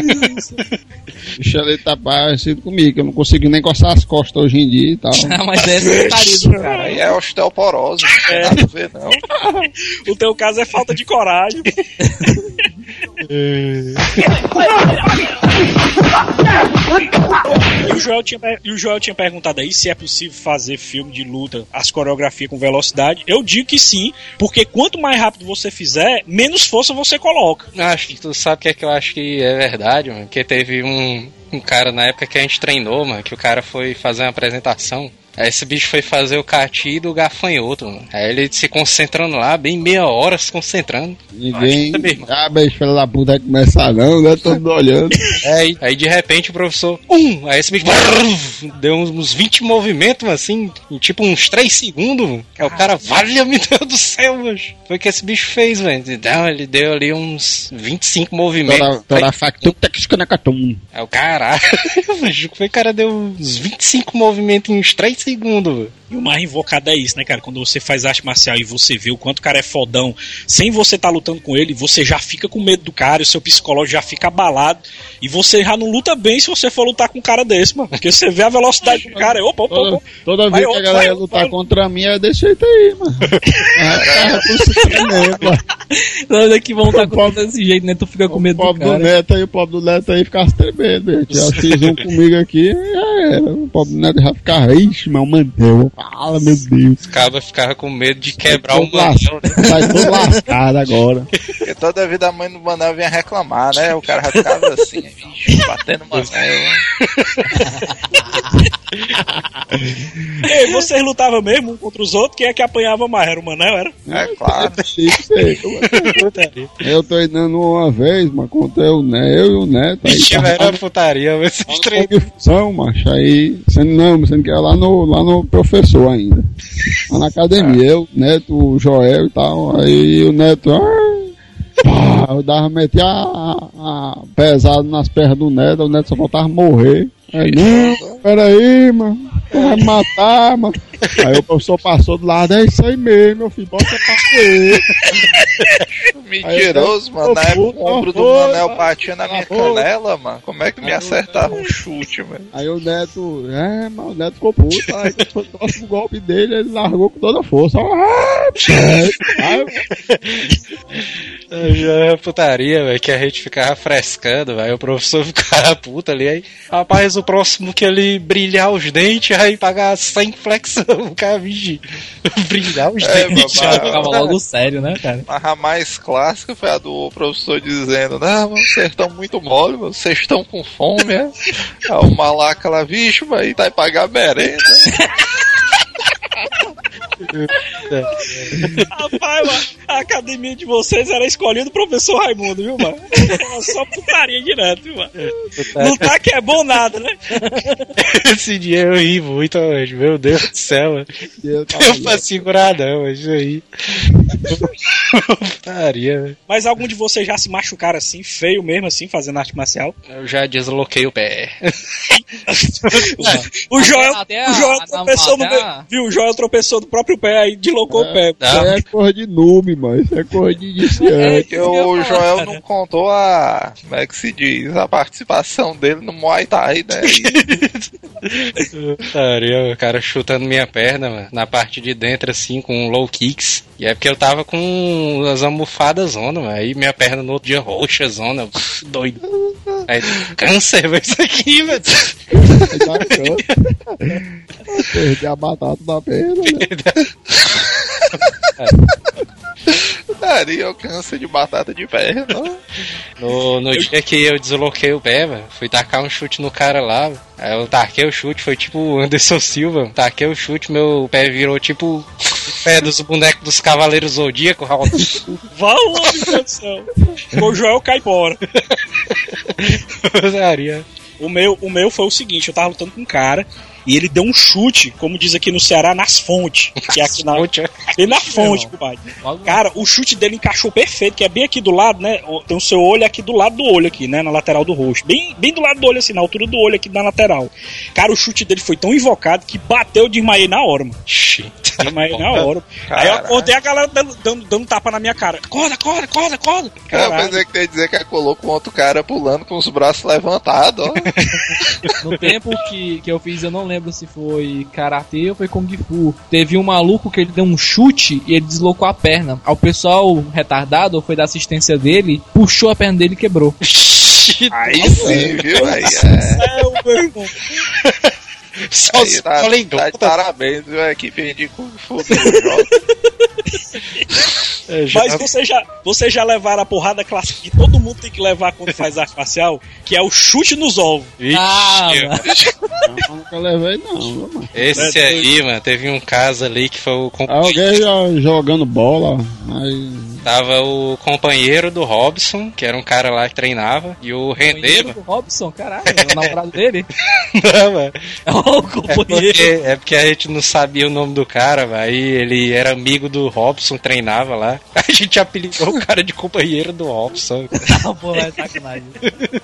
bicho ali tá parecido comigo, que eu não consigo nem coçar as costas hoje em dia e tal. Ah, mas é sedentarismo, cara. Aí é osteoporose, não tem nada a ver, não. O teu caso é falta de coragem. E o, Joel tinha, e o Joel tinha perguntado aí se é possível fazer filme de luta, as coreografias com velocidade. Eu digo que sim, porque quanto mais rápido você fizer, menos força você coloca. Acho que tu sabe o que é que eu acho que é verdade, mano. Que teve um, um cara na época que a gente treinou, mano, que o cara foi fazer uma apresentação. Aí esse bicho foi fazer o cati do gafanhoto, mano. Aí ele se concentrando lá, bem meia hora se concentrando. Ninguém. Que Ah, bicho, filho da puta, vai começar não, né? Todo olhando. É, aí, aí de repente o professor, um, aí esse bicho deu uns, uns 20 movimentos assim, em tipo uns 3 segundos. mano. Aí o cara, valha-me Deus do céu, mano. Foi o que esse bicho fez, velho. Então, ele deu ali uns 25 movimentos. Toda, toda a factura tá que Aí o caralho, bicho, foi o cara deu uns 25 movimentos em uns 3 segundos. velho. E o mais invocado é isso, né, cara? Quando você faz arte marcial e você vê o quanto o cara é fodão, sem você estar lutando com ele, você já fica com medo do cara, o seu psicológico já fica abalado. E você já não luta bem se você for lutar com um cara desse, mano. Porque você vê a velocidade do cara, é opa, opa, Toda, opa. toda Vai vez que a galera vai lutar vai contra mim é desse jeito aí, mano. É, é. Toda vez que vão estar com desse jeito, né? Tu fica com O medo do pobre do cara. Neto aí, o pobre do Neto aí ficar se tremendo, fiz um comigo aqui, já era. O pobre do Neto já ficava, ixi, mas o Manel, fala, meu Deus. O cara ficava com medo de quebrar o manel, né? Todo lascado agora. Porque toda vida a mãe do Manel vinha reclamar, né? O cara já ficava assim, batendo o Manel. Ei, vocês lutavam mesmo um contra os outros? Quem é que apanhava mais? Era o Manel, era? É claro. Eu treinando uma vez, mas contra o Neto, eu e o Neto. Aí Tiveram tava a putaria, mas esses três. confusão, macho. Aí, sendo, não, sendo que era lá no, lá no professor ainda. Lá na academia. Eu, Neto, o Joel e tal. Aí o Neto. ah, pá, eu dava, metia a, a, pesado nas pernas do Neto, o Neto só faltava morrer. Aí, não, peraí, mano. Vai me matar, mano. Aí o professor passou do lado, é isso aí mesmo, meu filho, bota pra ver. Mentiroso, mano. Na época o ombro do Manel oi, batia na minha canela, mano. Como é que me acertava um chute, mano? Aí o Neto, é, mas o Neto ficou puto. Aí foi o próximo golpe dele, ele largou com toda a força. Ah, aí, Já é putaria, velho, que a gente ficava frescando, velho. O professor ficava puto ali. Aí, rapaz, o próximo que ele brilhar os dentes, aí pagar 100 flexão. O cara, vigi, brilhar os É, dentes. babá. Ficava logo sério, né, cara? A mais clássica foi a do professor dizendo: Não, mano, vocês estão muito mole, mano, vocês estão com fome, é? O malaca lá, bicho, vai tá pagar merenda. Rapaz, mano, a academia de vocês era escolhida do professor Raimundo, viu, mano? Era só putaria direto, viu, mano? Lutar que é bom nada, né? Esse dia eu ri muito, hoje. Meu Deus do céu, mano. eu tava segurar, não, isso aí. Putaria, velho. Mas algum de vocês já se machucaram assim, feio mesmo, assim, fazendo arte marcial? Eu já desloquei o pé. O Joel, até o Joel a- tropeçou no meio, viu? O Joel tropeçou do próprio pé aí, deslocou o pé. Isso aí é coisa de noob, mano. Isso é coisa de iniciante. Porque o Joel não contou a. Como é que se diz? A participação dele no Muay Thai, né? Putaria, o cara chutando minha perna, mano, na parte de dentro, assim, com low kicks. E é porque eu tava com as almofadas zona, mano. Aí minha perna no outro dia roxa, zona, doido. Aí, câncer, velho, isso aqui, velho. Perdi a batata da perna, né? Daria o câncer de batata de perna. No, no dia que eu desloquei o pé, velho, fui tacar um chute no cara lá, aí eu taquei o chute, foi tipo o Anderson Silva, taquei o chute, meu pé virou tipo o pé dos bonecos dos Cavaleiros Zodíaco, Raul. Do céu. O Joel cai fora. Usaria. O meu, o meu foi o seguinte, eu tava lutando com um cara e ele deu um chute, como diz aqui no Ceará, nas fontes. Que é aqui na, Fonte, é. bem na fonte, compadre. Cara, o chute dele encaixou perfeito, que é bem aqui do lado, né? Tem o seu olho aqui do lado do olho aqui, né? Na lateral do rosto. Bem, bem do lado do olho, assim, na altura do olho aqui na lateral. Cara, o chute dele foi tão invocado que bateu, eu desmaiei na hora, mano. Ixi. Desmaiei na hora. Aí eu acordei a galera dando, dando, dando tapa na minha cara. Acorda, acorda, acorda, acorda. Eu Caralho. pensei que tu ia dizer que colou com outro cara pulando com os braços levantados, ó. No tempo que, que eu fiz, eu não lembro se foi karatê ou foi kung fu. Teve um maluco que ele deu um chute e ele deslocou a perna. Aí o pessoal retardado foi da assistência dele, puxou a perna dele e quebrou. Aí sim, viu? Aí é. Só Aí se tá, em tá parabéns? A equipe de Kung Fu. É, já- Mas vocês já, vocês já levaram a porrada clássica que todo mundo tem que levar quando faz arte marcial, que é o chute nos ovos. Ixi, Ah, mano. Eu nunca levei, não, viu, mano. Esse aí, mano, teve um caso ali que foi o companheiro. Alguém já jogando bola, mas. Tava o companheiro do Robson, que era um cara lá que treinava, e o René, Companheiro do Robson, caralho, é o namorado dele. Não, mano. É o É companheiro. porque, é porque a gente não sabia o nome do cara, velho. Aí ele era amigo do Robson, treinava lá. A gente apelidou o cara de companheiro do Robson. Porra, é sacanagem.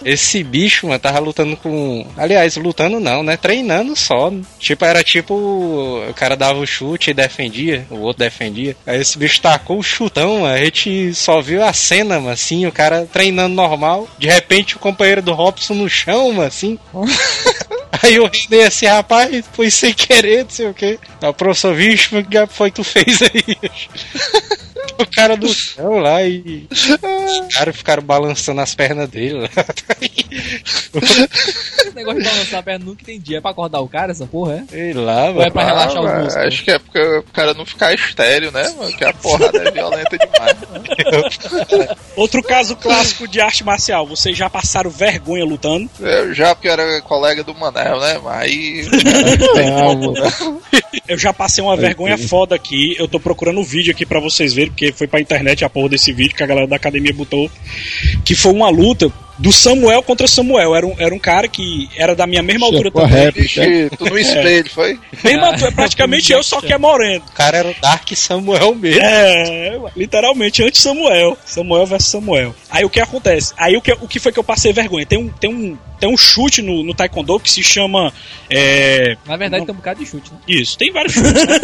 Esse bicho, mano, tava lutando com. Aliás, lutando não, né? Treinando só. Tipo, era tipo. O cara dava o chute e defendia, o outro defendia. Aí esse bicho tacou o chutão, mano. A gente só viu a cena, mano, assim, o cara treinando normal. De repente o companheiro do Robson no chão, mano, assim. Aí eu rendei assim, rapaz, foi sem querer, não sei o quê. Aí o professor, vixe, que foi que tu fez aí? o cara do chão lá e. Os caras ficaram balançando as pernas dele lá. Esse negócio de balançar a perna nunca entendi. É pra acordar o cara, essa porra, é? Sei lá, Ou é mano. pra relaxar Ah, os músculos? acho que é porque o cara não ficar estéreo, né, mano? Que a porrada é violenta demais. Outro caso clássico de arte marcial, vocês já passaram vergonha lutando? Eu já, porque eu era colega do Manel, né? Mas aí. Eu já passei uma vergonha foda aqui. Eu tô procurando o vídeo aqui pra vocês verem, porque foi pra internet a porra desse vídeo que a galera da academia botou. Que foi uma luta do Samuel contra Samuel. Era um, era um cara que era da minha mesma altura Chegou também. Vixe, tu no espelho, foi? Mesma altura, é praticamente eu, só que é moreno. O cara era o Dark Samuel mesmo. É, literalmente antes Samuel. Samuel versus Samuel. Aí o que acontece? Aí o que, o que foi que eu passei vergonha? Tem um, tem um, tem um chute no, no Taekwondo que se chama. É, Na verdade, tem um bocado de chute, né? isso, tem vários chutes. né?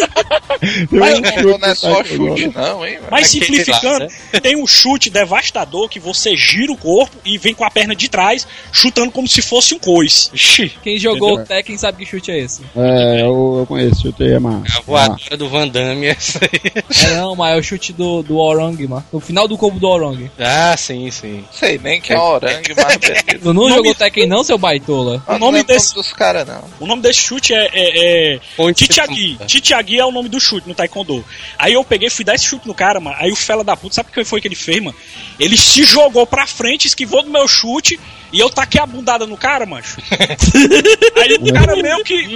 Mas não, é só chute, não, hein? Mas simplificando, lá, tem um chute devastador que você gira o corpo e vem com a perna de trás, chutando como se fosse um coice. Ixi, Quem jogou Entendeu? o Tekken sabe que chute é esse. É, eu, eu conheço, chutei a mão. a voadora do Van Damme, essa aí. É não, mas é o chute do, do Orang, mano. No final do combo do Orang. Ah, sim, sim. Sei nem que é orangue, mas beleza. Tu não nome- jogou Tekken não, seu baitola? O nome desse- dos caras, não. O nome desse chute é, é, é Titiagi. Titiagi é o nome do chute no Taekwondo. Aí eu peguei, fui dar esse chute no cara, mano. Aí o fela da puta, sabe o que foi que ele fez, mano? Ele se jogou pra frente, esquivou do meu chute e eu taquei a bundada no cara, macho. Aí o cara meio que.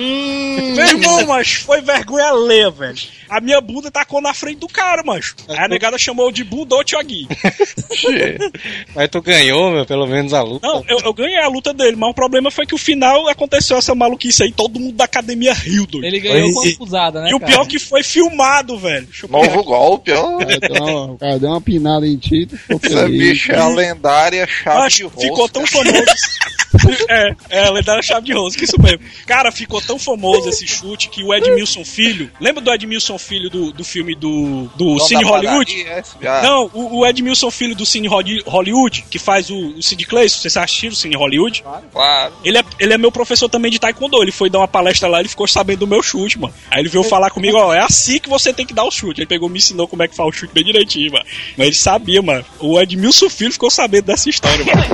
Meu irmão, macho, foi vergonha alheia, velho. A minha bunda tacou na frente do cara, macho. Aí a negada chamou de bundou Tiagui. Mas tu ganhou, meu, pelo menos a luta. Não, eu, eu ganhei a luta dele, mas o problema foi que o final aconteceu essa maluquice aí, todo mundo da academia riu, doido. Ele ganhou com a cruzada, né, E o cara? pior que foi filmado, velho. Novo golpe, ó. O cara deu uma- O pinada em ti, Essa bicha é a lendária chave de rosca. ficou tão famoso. é, é, a lendária chave de rosca, isso mesmo. Cara, ficou tão famoso esse chute que o Edmilson Filho. Lembra do Edmilson Filho do, do filme do, do Cine Hollywood? padaria, viado. Não, o, o Edmilson Filho do Cine Holly- Hollywood, que faz o, o Sid Clayson, vocês assistiram o Cine Hollywood? Claro. Ele é, ele é meu professor também de Taekwondo. Ele foi dar uma palestra lá, ele ficou sabendo do meu chute, mano. Aí ele veio falar comigo, ó, é assim que você tem que dar o chute. Ele pegou e me ensinou como é que faz o chute bem direitinho, mano. Mas ele sabia, mano. O Edmilson Filho ficou sabendo dessa história, mano.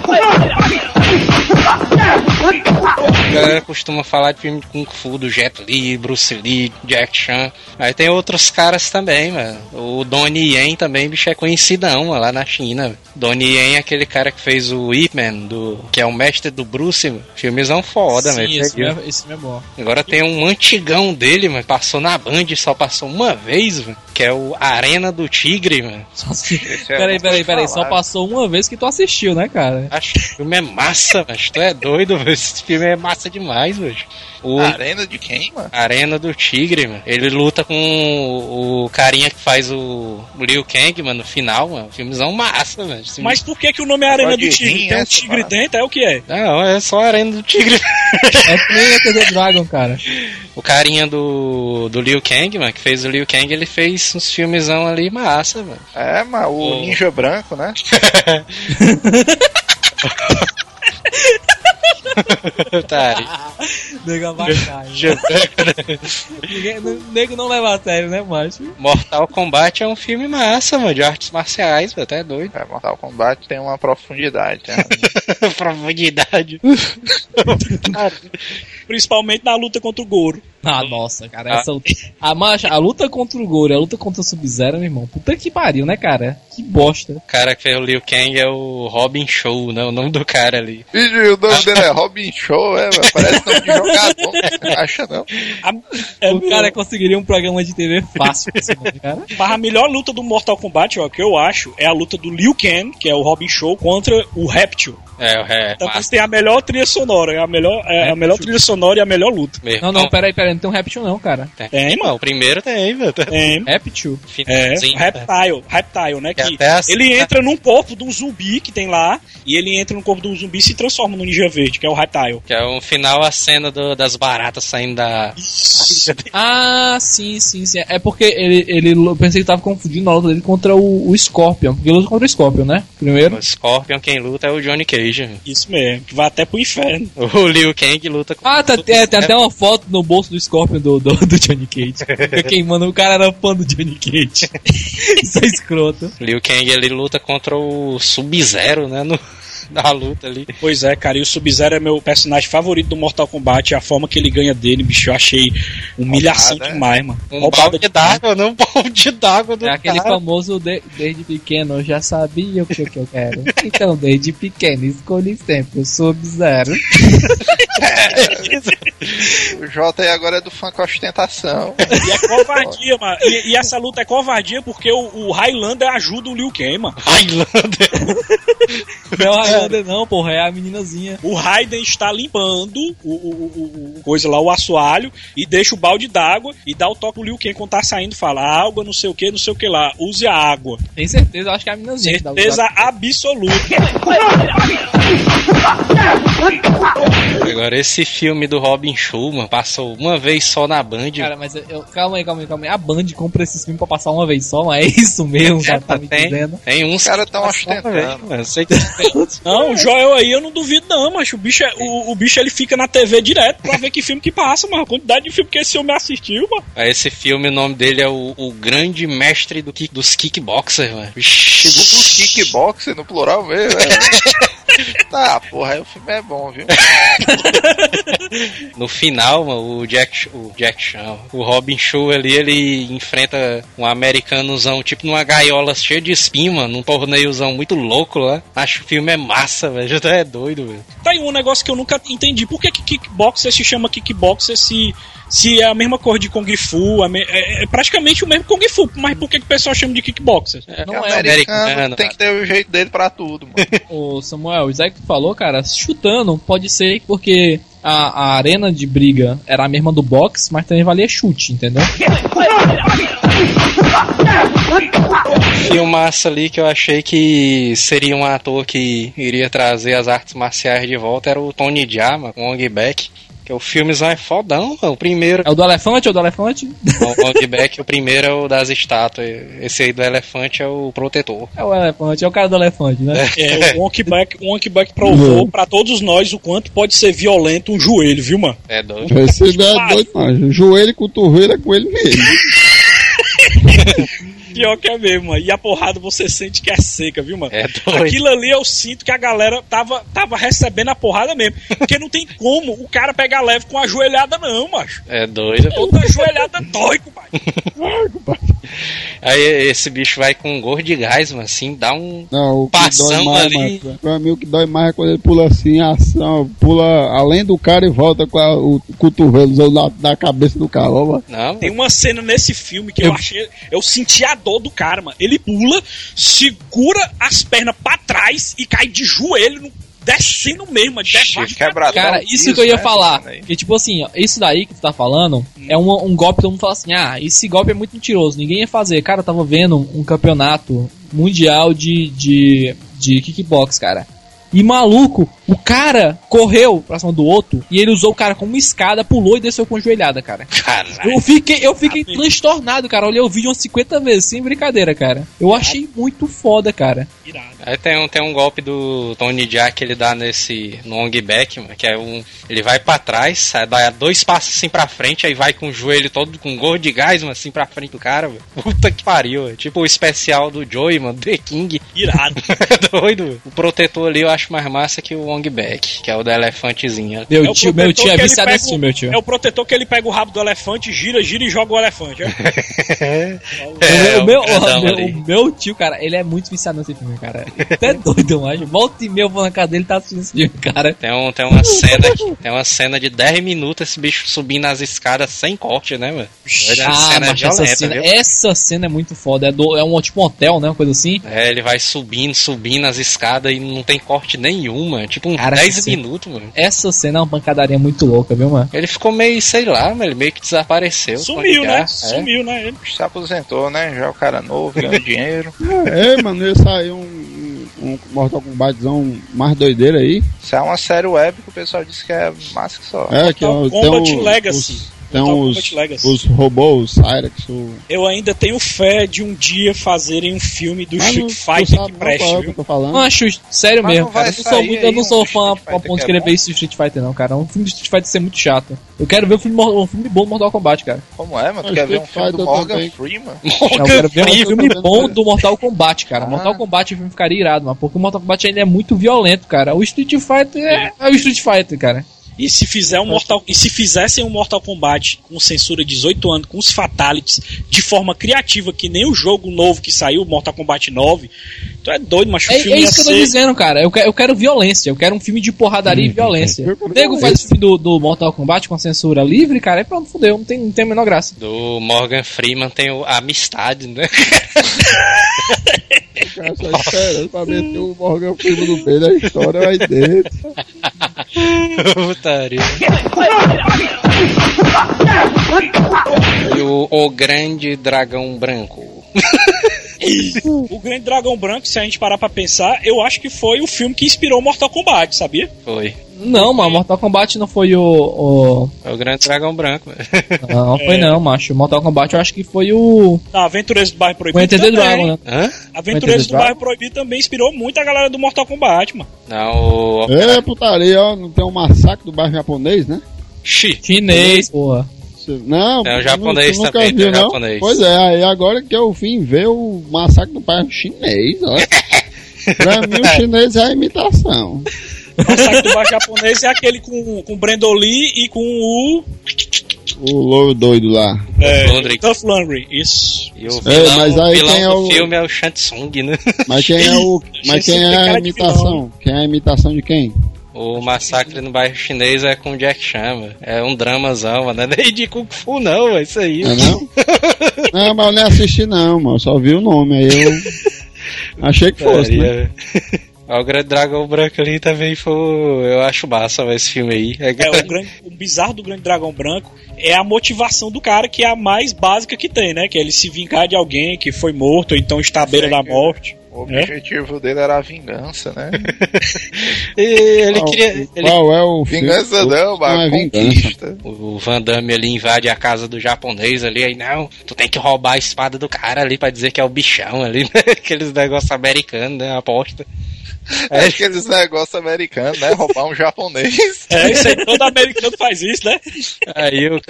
A galera costuma falar de filme de Kung Fu, do Jet Li, Bruce Lee, Jack Chan. Aí tem outros caras também, mano. O Donnie Yen também, bicho, é conhecidão mano, lá na China. Donnie Yen é aquele cara que fez o Ip Man, do, que é o mestre do Bruce, mano. Filmezão foda, Sim, velho. esse, é, esse é bom. Agora tem um antigão dele, mano, passou na Band, só passou uma vez, mano, que é o Arena do Tigre, mano. É Peraí, peraí, peraí. Só passou uma vez que tu assistiu, né, cara? Acho que o filme é massa, mas tu é doido, velho. Esse filme é massa demais, velho. O Arena de quem, mano? Arena do Tigre, mano. Ele luta com o, o carinha que faz o, o Liu Kang, mano, no final, mano. Filmezão massa, mano. Esse Mas por que, que o nome é Arena do Tigre? Tem um tigre parada. dentro, é o que é? Não, é só Arena do Tigre. É que nem Enter the Dragon, cara. O carinha do, do Liu Kang, mano, que fez o Liu Kang, ele fez uns filmezão ali massa, mano. É, mas o Oh. Ninja Branco, né? Tá, Nego abacai. Ninguém, n- nego não leva a sério, né, macho? Mortal Kombat é um filme massa, mano, de artes marciais, mano, até doido. É, Mortal Kombat tem uma profundidade. Né? Profundidade. Principalmente na luta contra o Goro. Ah, nossa, cara, essa luta. A, a luta contra o Goro a luta contra o Sub-Zero, meu irmão. Puta que pariu, né, cara? Que bosta. O cara que fez o Liu Kang é o Robin Show, né? O nome do cara ali. Vídeo, o nome dele é Robin Show, é, mano. Parece nome de jogador. Não acha não? É, o cara conseguiria um programa de TV fácil com esse nome, cara. Mas a melhor luta do Mortal Kombat, ó, que eu acho, é a luta do Liu Kang, que é o Robin Show, contra o Reptil. É, o é, Então tem a melhor trilha sonora, é a melhor, é a melhor trilha sonora e a melhor luta. mesmo. Não, não, peraí, peraí, não tem um Reptil não, cara. Tem, Tem, mano. O primeiro tem, mano. Tem. Reptil? É, o Reptile, Reptile, né? Que assim- ele entra num corpo de um zumbi que tem lá, e ele entra no corpo de um zumbi e se transforma no Ninja Verde, que é o Reptile. Que é um final a cena do- das baratas saindo da. Ah, sim, sim, sim. É porque ele, ele eu pensei que tava confundindo a luta dele contra o, o Scorpion. Porque ele luta contra o Scorpion, né? Primeiro. O Scorpion, quem luta é o Johnny Cage. Isso mesmo, que vai até pro inferno. O Liu Kang luta com Ah, tá, é, tem até uma foto no bolso do Scorpion do, do, do Johnny Cage. Fica queimando, o cara era fã do Johnny Cage. Isso é escroto. Liu Kang ele luta contra o Sub-Zero, né? No, na luta ali. Pois é, cara, e o Sub-Zero é meu personagem favorito do Mortal Kombat, a forma que ele ganha dele, bicho, eu achei humilhação Roubada, é? demais, mano. Um Roubada balde d'água, não um balde d'água do É aquele cara. famoso de- desde pequeno, eu já sabia o que, que eu quero. Então, desde pequeno, escolhi sempre o Sub-Zero. O Jota aí agora é do fã com ostentação. E é covardia, mano. E, e essa luta é covardia porque o, o Highlander ajuda o Liu Kang, mano. Highlander. Não é o Highlander, não, porra, é a meninazinha. O Raiden está limpando o, o, o- o- coisa lá, o assoalho, e deixa o balde d'água e dá o toque pro Liu Kang quando tá saindo, fala água, não sei o que, não sei o que lá. Use a água. Tem certeza, eu acho que é a meninazinha. que dá o Certeza absoluta. Agora, esse filme do Robin Schumann passou uma vez só na Band. Cara, mas eu, calma aí, calma aí, calma aí. A Band compra esses filmes pra passar uma vez só, mas é isso mesmo, cara, tá me tem, dizendo. tem uns Os caras tão vez, ostentando. mano. Eu sei que Não, o Joel aí eu não duvido não, mas o bicho, é- o, o bicho ele fica na TV direto pra ver que filme que passa, mano. A quantidade de filme que esse homem assistiu, mano. Esse filme, o nome dele é o, o Grande Mestre do kick, dos Kickboxers, mano. Vixe, Os kickboxer no plural mesmo, é. Tá, porra, aí o filme é bom, viu? No final, mano, o Jack, o Jack Chan, o Robin Show ali, ele enfrenta um americanozão, tipo numa gaiola cheia de espinho, mano, num torneiozão muito louco lá. Acho que o filme é massa, velho. Já é doido, velho. Tá aí um negócio que eu nunca entendi. Por que, que kickboxer se chama kickboxer se, se é a mesma cor de Kung Fu? me- é, é praticamente o mesmo Kung Fu, mas por que, que o pessoal chama de kickboxer? Não Porque é, americano, americano, tem que ter o jeito dele pra tudo, mano. Ô Samuel, o Isaac falou, cara, chutando, pode ser porque a, a arena de briga era a mesma do boxe, mas também valia chute, entendeu? Filmaço ali que eu achei que seria um ator que iria trazer as artes marciais de volta era o Tony Jaa, mano, com o Ong Bak. Que o filmezão é fodão, mano. O primeiro. É o do elefante ou do elefante? O Ong Bak, o primeiro é o das estátuas. Esse aí do elefante é o protetor. É o elefante, é o cara do elefante, né? É, o Back, o Wonk Back provou pra todos nós o quanto pode ser violento um joelho, viu, mano? É doido. Esse é doido, mas joelho e cotovelo é com ele mesmo. Pior que é mesmo, mano. E a porrada você sente que é seca, viu, mano? É doido. Aquilo ali eu sinto que a galera tava, tava recebendo a porrada mesmo. Porque não tem como o cara pegar leve com a joelhada, não, macho. É doido. Toda joelhada dói, compadre. Aí esse bicho vai com um gorro de gás, mano, assim, dá um Não, o que Passão dói mais, ali. mas, pra mim o que dói mais é quando ele pula assim, ação, pula além do cara e volta com a- o cotovelo na, na cabeça do carro, ó, mano. Não, Tem uma cena nesse filme que eu achei. Eu senti a dor do cara, mano. Ele pula, segura as pernas pra trás e cai de joelho, no- descendo mesmo. Quebra Cara, isso que eu ia falar. Que tipo assim, ó, isso daí que tu tá falando é um, um golpe que todo mundo fala assim: ah, esse golpe é muito mentiroso, ninguém ia fazer. Cara, eu tava vendo um campeonato mundial de, de, de kickbox, cara. E maluco, o cara correu pra cima do outro e ele usou o cara como escada, pulou e desceu com joelhada, cara. Caralho. Eu fiquei, eu fiquei transtornado, cara. Olhei o vídeo umas 50 vezes, sem brincadeira, cara. Eu achei muito foda, cara. Aí tem um, tem um golpe do Tony Jaa que ele dá nesse no long back, mano, que é um. Ele vai pra trás, dá dois passos assim pra frente, aí vai com o joelho todo com gorro de gás, mano, assim pra frente do cara, velho. Puta que pariu, velho. Tipo o especial do Joey, mano, The King. Irado. Doido. O protetor ali eu acho mais massa que o long back, que é o da elefantezinha. Meu É o tio, meu protetor tio é que ele viciado pega nesse filme, meu tio. É o protetor que ele pega o rabo do elefante, gira, gira e joga o elefante. É? É, o, meu, o grandão o meu- o meu tio, cara, ele é muito viciado nesse filme, cara. Até doido, mas volta e meia eu vou na casa dele e tá assistindo esse filme, cara. Tem, um, tem uma cena aqui, tem uma cena de 10 minutos esse bicho subindo as escadas sem corte, né, mano? É uma Ah, cena mas essa violenta, cena, viu? essa cena é muito foda. É, do- é um tipo um hotel, né? Uma coisa assim. É, ele vai subindo, subindo as escadas e não tem corte nenhuma. Tipo, uns Cara, 10 essa cena- minutos, mano. Essa cena é uma pancadaria muito louca, viu, mano? Ele ficou meio, sei lá, mas ele meio que desapareceu. Sumiu, né? É. Sumiu, né? Ele Se aposentou, né? Já é o cara novo, ganhando dinheiro. É, mano, ia sair um, um, Mortal Kombatzão mais doideira aí. Isso é uma série web que o pessoal disse que é massa que só. É, que é, o- tem Kombat um, Legacy. os, tem Mortal os, os robôs, Cyrex, o... Eu ainda tenho fé de um dia fazerem um filme do Ah, Street Fighter que não preste, o que viu? eu falando? Não acho sério Mas mesmo, cara. Eu não sou, muito, eu não sou um fã a ponto de que querer bom? ver esse Street Fighter, não, cara. Um filme de Street Fighter ser muito chato. Eu quero ver um filme, um filme bom do Mortal Kombat, cara. Como é, mano? Tu Mas quer ver um filme do Morgan também. Freeman? Não, eu quero ver um filme bom do Mortal Kombat, cara. Ah. Mortal Kombat o filme ficaria irado, mano. Porque o Mortal Kombat ainda é muito violento, cara. O Street Fighter é, é o Street Fighter, cara. E se fizer um Mortal, e se fizessem um Mortal Kombat com censura 18 anos, com os fatalities, de forma criativa, que nem o jogo novo que saiu, Mortal Kombat 9, tu é doido, mas o É, filme é isso que eu tô ser- dizendo, cara. Eu, que- eu quero violência. Eu quero um filme de porradaria e violência. O nego faz o filme do, do Mortal Kombat com censura livre, cara. E pronto, fudeu. Não tem, não tem a menor graça. Do Morgan Freeman tem o, a amistade, né? O cara só esperando pra meter o Morgan Freeman no meio da história aí dentro. Putaria. E o, o Grande Dragão Branco. O Grande Dragão Branco, se a gente parar pra pensar, eu acho que foi o filme que inspirou Mortal Kombat, sabia? Foi. Não, mano. Mortal Kombat não foi o. o- É o Grande Dragão Branco. Não, não foi não, macho. Mortal Kombat eu acho que foi o. Não, Aventureiros do Bairro Proibido também. Dragon, né? Hã? Aventureiros do Bairro Proibido também inspirou muito a galera do Mortal Kombat, mano. Não, o. É, putaria, ó, não tem um massacre do bairro japonês, né? Xi. Chinês, porra. Você- Não, tu japonês tu nunca também, viu, o não? japonês. Pois é, aí agora que eu vim ver o massacre do bairro chinês, ó. pra mim o chinês é a imitação. O saque do bairro japonês é aquele com, com o Brandon Lee e com o. O louro doido lá. É. Duff Lundgren, isso. E o É, vilão, mas aí vilão quem é o- filme é o Shansung, né? Mas quem é o. Mas quem é a imitação? Quem é a imitação de quem? O massacre no bairro chinês é com o Jack Chan, mano. É um dramazão, mano. Não é nem de Kung Fu, não, é isso aí. É não? não, mas eu nem assisti não, mano. Só vi o nome, aí eu. Achei que fosse, né? Putaria. Ó, O Grande Dragão Branco ali também foi. Eu acho massa esse filme aí. É, É, o, grande, o bizarro do Grande Dragão Branco é a motivação do cara, que é a mais básica que tem, né? Que é ele se vingar de alguém que foi morto, ou então está à beira da morte. O objetivo dele era a vingança, né? E ele Qual- queria. Ele, Qual é o? Vingança não, Não é conquista. o Van Damme ali invade a casa do japonês ali, aí não, tu tem que roubar a espada do cara ali pra dizer que é o bichão ali, né? Aqueles negócios americanos, né? Aposta. É aqueles negócios americanos, né? Roubar um japonês. É, isso aí, todo americano faz isso, né? Aí, o,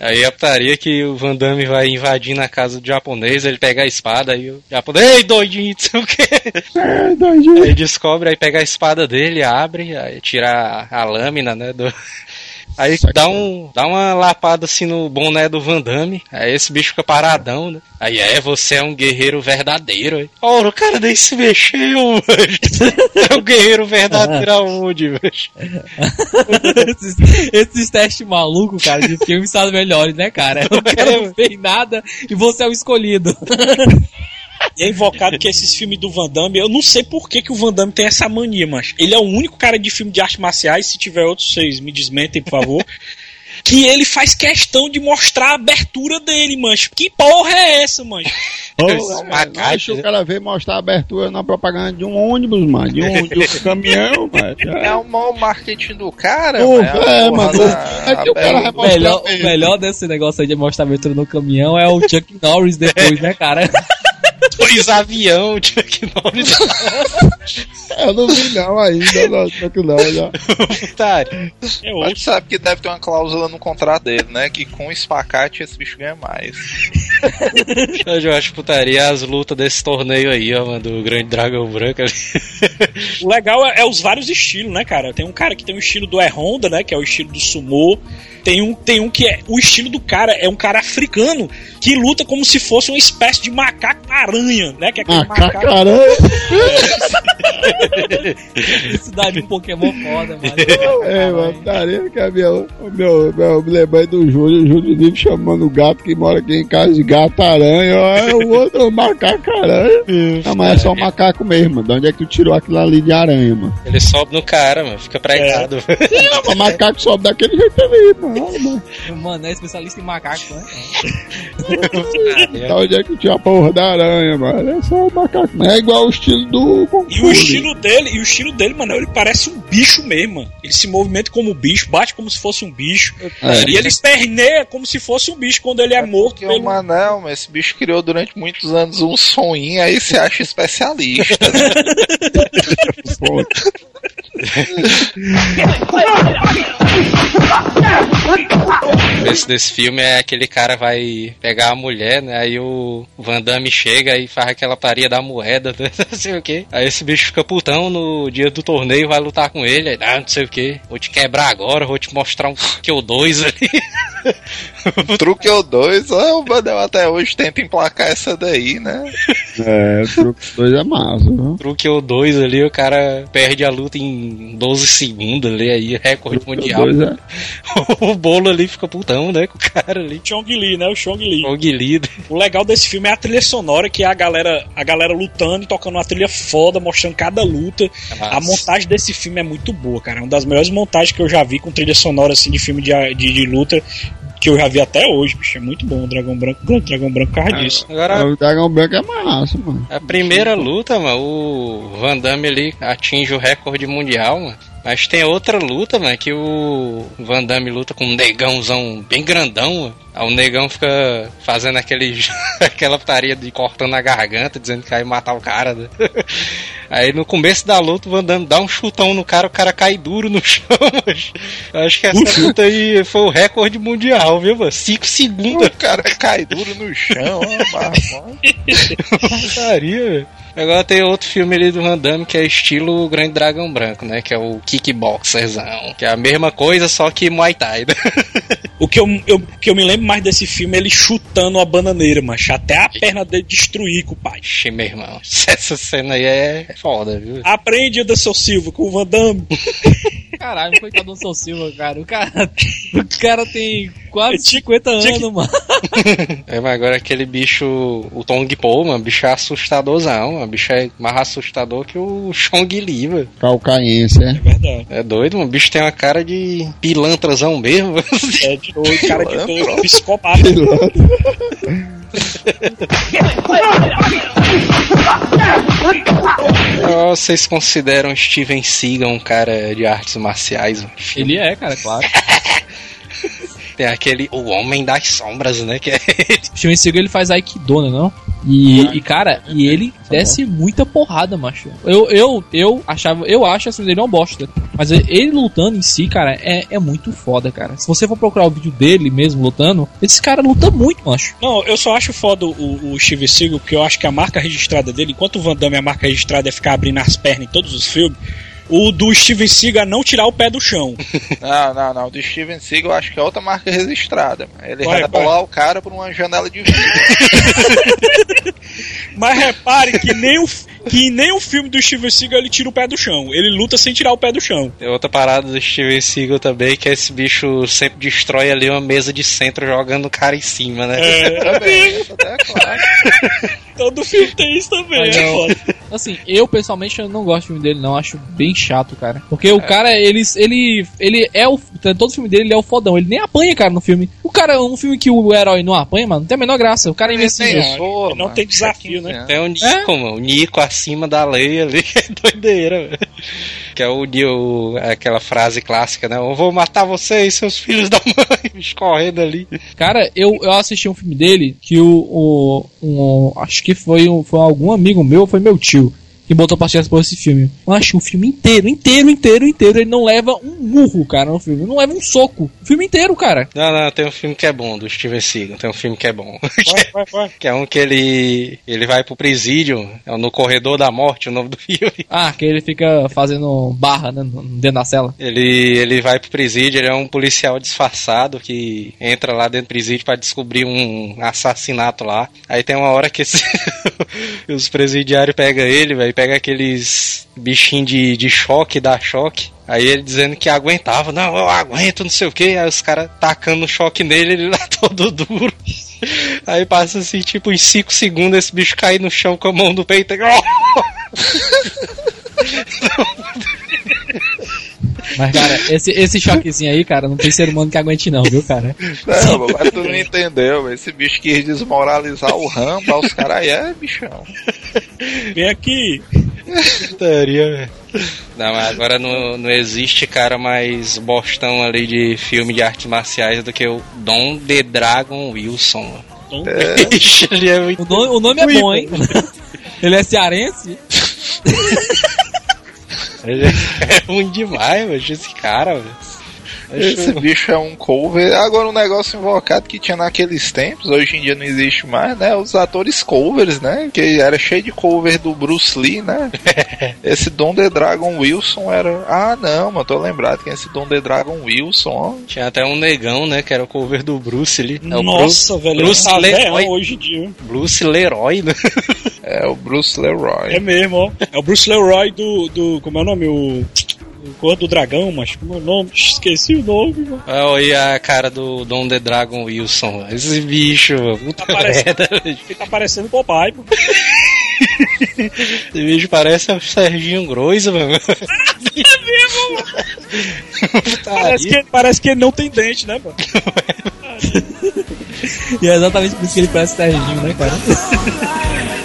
aí a putaria que o Van Damme vai invadindo a casa do japonês, ele pega a espada, aí o japonês, ei, doidinho, não sei o quê. É, doidinho. Aí descobre, aí pega a espada dele, abre, aí tira a, a lâmina, né, do... Aí dá, um, dá uma lapada assim no boné do Van Damme. Aí esse bicho fica paradão, né? Aí é, você é um guerreiro verdadeiro. Aí, Ora, o cara nem se mexeu. É um guerreiro verdadeiro aonde, velho? esses, esses testes malucos, cara, de filme são melhores, né, cara? O cara não fez nada e você é o escolhido. E é invocado que esses filmes do Van Damme, eu não sei por que, que o Van Damme tem essa mania, mas ele é o único cara de filme de artes marciais, se tiver outros, vocês me desmentem, por favor. que ele faz questão de mostrar a abertura dele, mancho. Que porra é essa, mancho? Acho que o cara veio mostrar a abertura na propaganda de um ônibus, mano. De um, de um caminhão, mano. É o mau marketing do cara, mano. é, a mano. da- É que o cara a- vai melhor, o melhor desse negócio aí de mostrar abertura no caminhão é o Chuck Norris depois, né, cara? Dois avião, Chuck Norris. Eu não vi não ainda, não, não, que não, já. Putaria. É Mas tu sabe que deve ter uma cláusula no contrato dele, né? Que com o espacate esse bicho ganha mais. Eu acho putaria as lutas desse torneio aí, ó, mano, do Grande Dragão Branco ali. O legal é, é os vários estilos, né, cara? Tem um cara que tem o estilo do E-Honda, né? Que é o estilo do sumô. Tem um, tem um que é. O estilo do cara é um cara africano que luta como se fosse uma espécie de macaco-aranha, né? Que é aquele Macaco, macaco. Isso dá de um Pokémon foda, mano. É, mano, daria que é meu, o meu, meu, me lembrei do Júlio, o Júlio vive chamando o gato que mora aqui em casa de gato aranha, é o outro macaco aranha. Não, mas é só um macaco mesmo, mano. De onde é que tu tirou aquilo ali de aranha, mano? Ele sobe no cara, mano, fica pregado. Não, mas macaco sobe daquele jeito ali, mano. mano. Mano, é especialista em macaco, né? Da onde é que tinha a porra da aranha, mano? É só o macaco, é igual o estilo do E o né? estilo dele, e o estilo dele, mano, ele parece um bicho mesmo, mano. Ele se movimenta como um bicho, bate como se fosse um bicho. É. E ele esperneia como se fosse um bicho quando ele é, morto Porque pelo. o Manel, mas esse bicho criou durante muitos anos um soninho, aí se acha especialista. Esse desse filme é aquele cara vai pegar a mulher, né? Aí o Van Damme chega e faz aquela paria da moeda, né, não sei o que. Aí esse bicho fica putão no dia do torneio, vai lutar com ele, aí, ah, não sei o que. Vou te quebrar agora, vou te mostrar um que ou dois ali. Truque ou dois, o Manel até hoje tenta emplacar essa daí, né? É, truque dois é massa, viu? Truque ou dois ali, o cara perde a luta em 12 segundos ali, aí recorde mundial. Dois é. o bolo ali fica putão, né? Com o cara ali. Chong Li, né? O Chong Li. Chong Li. O legal desse filme é a trilha sonora, que é a galera, a galera lutando e tocando uma trilha foda, mostrando cada luta. Massa. A montagem desse filme é muito boa, cara. É uma das melhores montagens que eu já vi com trilha sonora assim de filme de, de, de luta que eu já vi até hoje, bicho. É muito bom o Dragão Branco. O Dragão Branco por causa disso. Agora, O dragão branco é massa, mano. A primeira luta, mano, o Van Damme ali atinge o recorde mundial, mano. Mas tem outra luta, mano, que o Van Damme luta com um negãozão bem grandão. Aí o negão fica fazendo aquele, aquela putaria de cortando a garganta, dizendo que vai matar o cara. Né? Aí no começo da luta o Van Damme dá um chutão no cara, o cara cai duro no chão. mas Eu acho que essa luta aí foi o recorde mundial, viu, mano? 5 segundos. O cara cai duro no chão, ó. Putaria, velho. Agora tem outro filme ali do Van Damme que é estilo Grande Dragão Branco, né? Que é o Kickboxerzão. Que é a mesma coisa, só que Muay Thai. O que eu, eu, que eu me lembro mais desse filme é ele chutando a bananeira, mancha. Até a perna dele destruir com o pai. Ixi, meu irmão. Essa cena aí é foda, viu? Aprende, Anderson Silva, com o Van Damme. Caralho, coitado do São Silva, cara. O cara, o cara tem quase 50 anos, mano. É, mas agora aquele bicho, o Tong Po, mano, bicho é assustadorzão, mano. Bicho é mais assustador que o Chong Li, mano. Calcaense, é. Verdade. É doido, mano. O bicho tem uma cara de pilantrazão mesmo. É de doido, cara de doido, psicopata. Vocês consideram Steven Seagal um cara de artes marciais? Mano? Ele é, cara, claro. Tem aquele O Homem das Sombras, né? Que é O Steven Seagal ele faz Aikido, né, não? E, e, cara, e ele desce muita porrada, macho. Eu, eu, eu achava, eu acho assim dele uma bosta. Mas ele lutando em si, cara, é, é muito foda, cara. Se você for procurar o vídeo dele mesmo lutando, esse cara luta muito, macho. Não, eu só acho foda o, o Steve Seagal, porque eu acho que a marca registrada dele, enquanto o Van Damme a marca registrada é ficar abrindo as pernas em todos os filmes, o do Steven Seagal é não tirar o pé do chão. Não, não, não. O do Steven Seagal eu acho que é outra marca registrada. mano. Ele Vai, bolar o cara por uma janela de vidro. Mas repare que nem o, que nem o filme do Steven Seagal ele tira o pé do chão. Ele luta sem tirar o pé do chão. Tem outra parada do Steven Seagal também, que esse bicho sempre destrói ali uma mesa de centro jogando o cara em cima, né? Também, isso até é claro. Todo filme tem isso também, Mas é foda. Assim, eu pessoalmente eu não gosto do filme dele, não. Acho bem chato, cara. Porque o cara, ele, ele, ele é o. Todo filme dele ele é o fodão. Ele nem apanha, cara, no filme. O cara, um filme que o herói não apanha, mano, não tem a menor graça. O cara é invencível. Pô, não mano, tem desafio, né? 15 anos. Tem o Nico, mano. O Nico acima da lei ali, que é doideira, velho. Que é o, o aquela frase clássica, né? Eu vou matar vocês, seus filhos da mãe, bicho correndo ali. Cara, eu, eu assisti um filme dele que o. o um, acho que foi, um, foi algum amigo meu, foi meu tio. Que botou assistir por esse filme. Eu acho o filme inteiro, inteiro, inteiro, inteiro. Ele não leva um murro, cara, no filme. Ele não leva um soco. O filme inteiro, cara. Não, não, tem um filme que é bom, do Steven Seagal. Tem um filme que é bom. Vai, vai, vai. que é um que ele ele vai pro presídio, é no Corredor da Morte, o nome do filme. Ah, que ele fica fazendo barra, né, dentro da cela. Ele, ele vai pro presídio, ele é um policial disfarçado que entra lá dentro do presídio pra descobrir um assassinato lá. Aí tem uma hora que esse- os presidiários pegam ele, velho, pega aqueles bichinhos de, de choque, dá choque. Aí ele dizendo que aguentava, não, eu aguento, não sei o que. Aí os caras tacando choque nele, ele lá todo duro. Aí passa assim, tipo, em 5 segundos esse bicho cai no chão com a mão no peito. Mas, cara, esse, esse choquezinho aí, cara, não tem ser humano que aguente, não, viu, cara? Não, mas tu não entendeu. Esse bicho quis desmoralizar o Rambo, os caras aí é bichão. Vem aqui. Putaria, velho. Não, mas agora não, não existe cara mais bostão ali de filme de artes marciais do que o Dom The Dragon Wilson. mano. Então, Ixi, ele é muito O nome, o nome é bom, hein? Ele é cearense? ele é ruim demais, mano, esse cara, velho. Esse bicho é um cover. Agora um negócio invocado que tinha naqueles tempos, hoje em dia não existe mais, né? Os atores covers, né? Que era cheio de cover do Bruce Lee, né? esse Dom The Dragon Wilson era. Ah, não, mano, tô lembrado que esse Dom The Dragon Wilson, ó. Tinha até um negão, né, que era o cover do Bruce ali. É o Nossa, velho. Bruce tá Leroy. velhão hoje em dia. Bruce Leroy, né? É o Bruce Leroy. É mesmo, ó. É o Bruce Leroy do. do como é o nome? O. o Cor do Dragão, mas como é o nome? Esqueci o nome, mano. Olha a cara do Dom The Dragon Wilson. Esse bicho, mano, puta Tá parecendo- merda. velho. Ele tá parecendo Popeye, pô. Esse bicho parece o Serginho Groisa, mano. É. Parece que, parece que ele não tem dente, né, mano? E é exatamente por isso que ele parece Serginho, né, cara?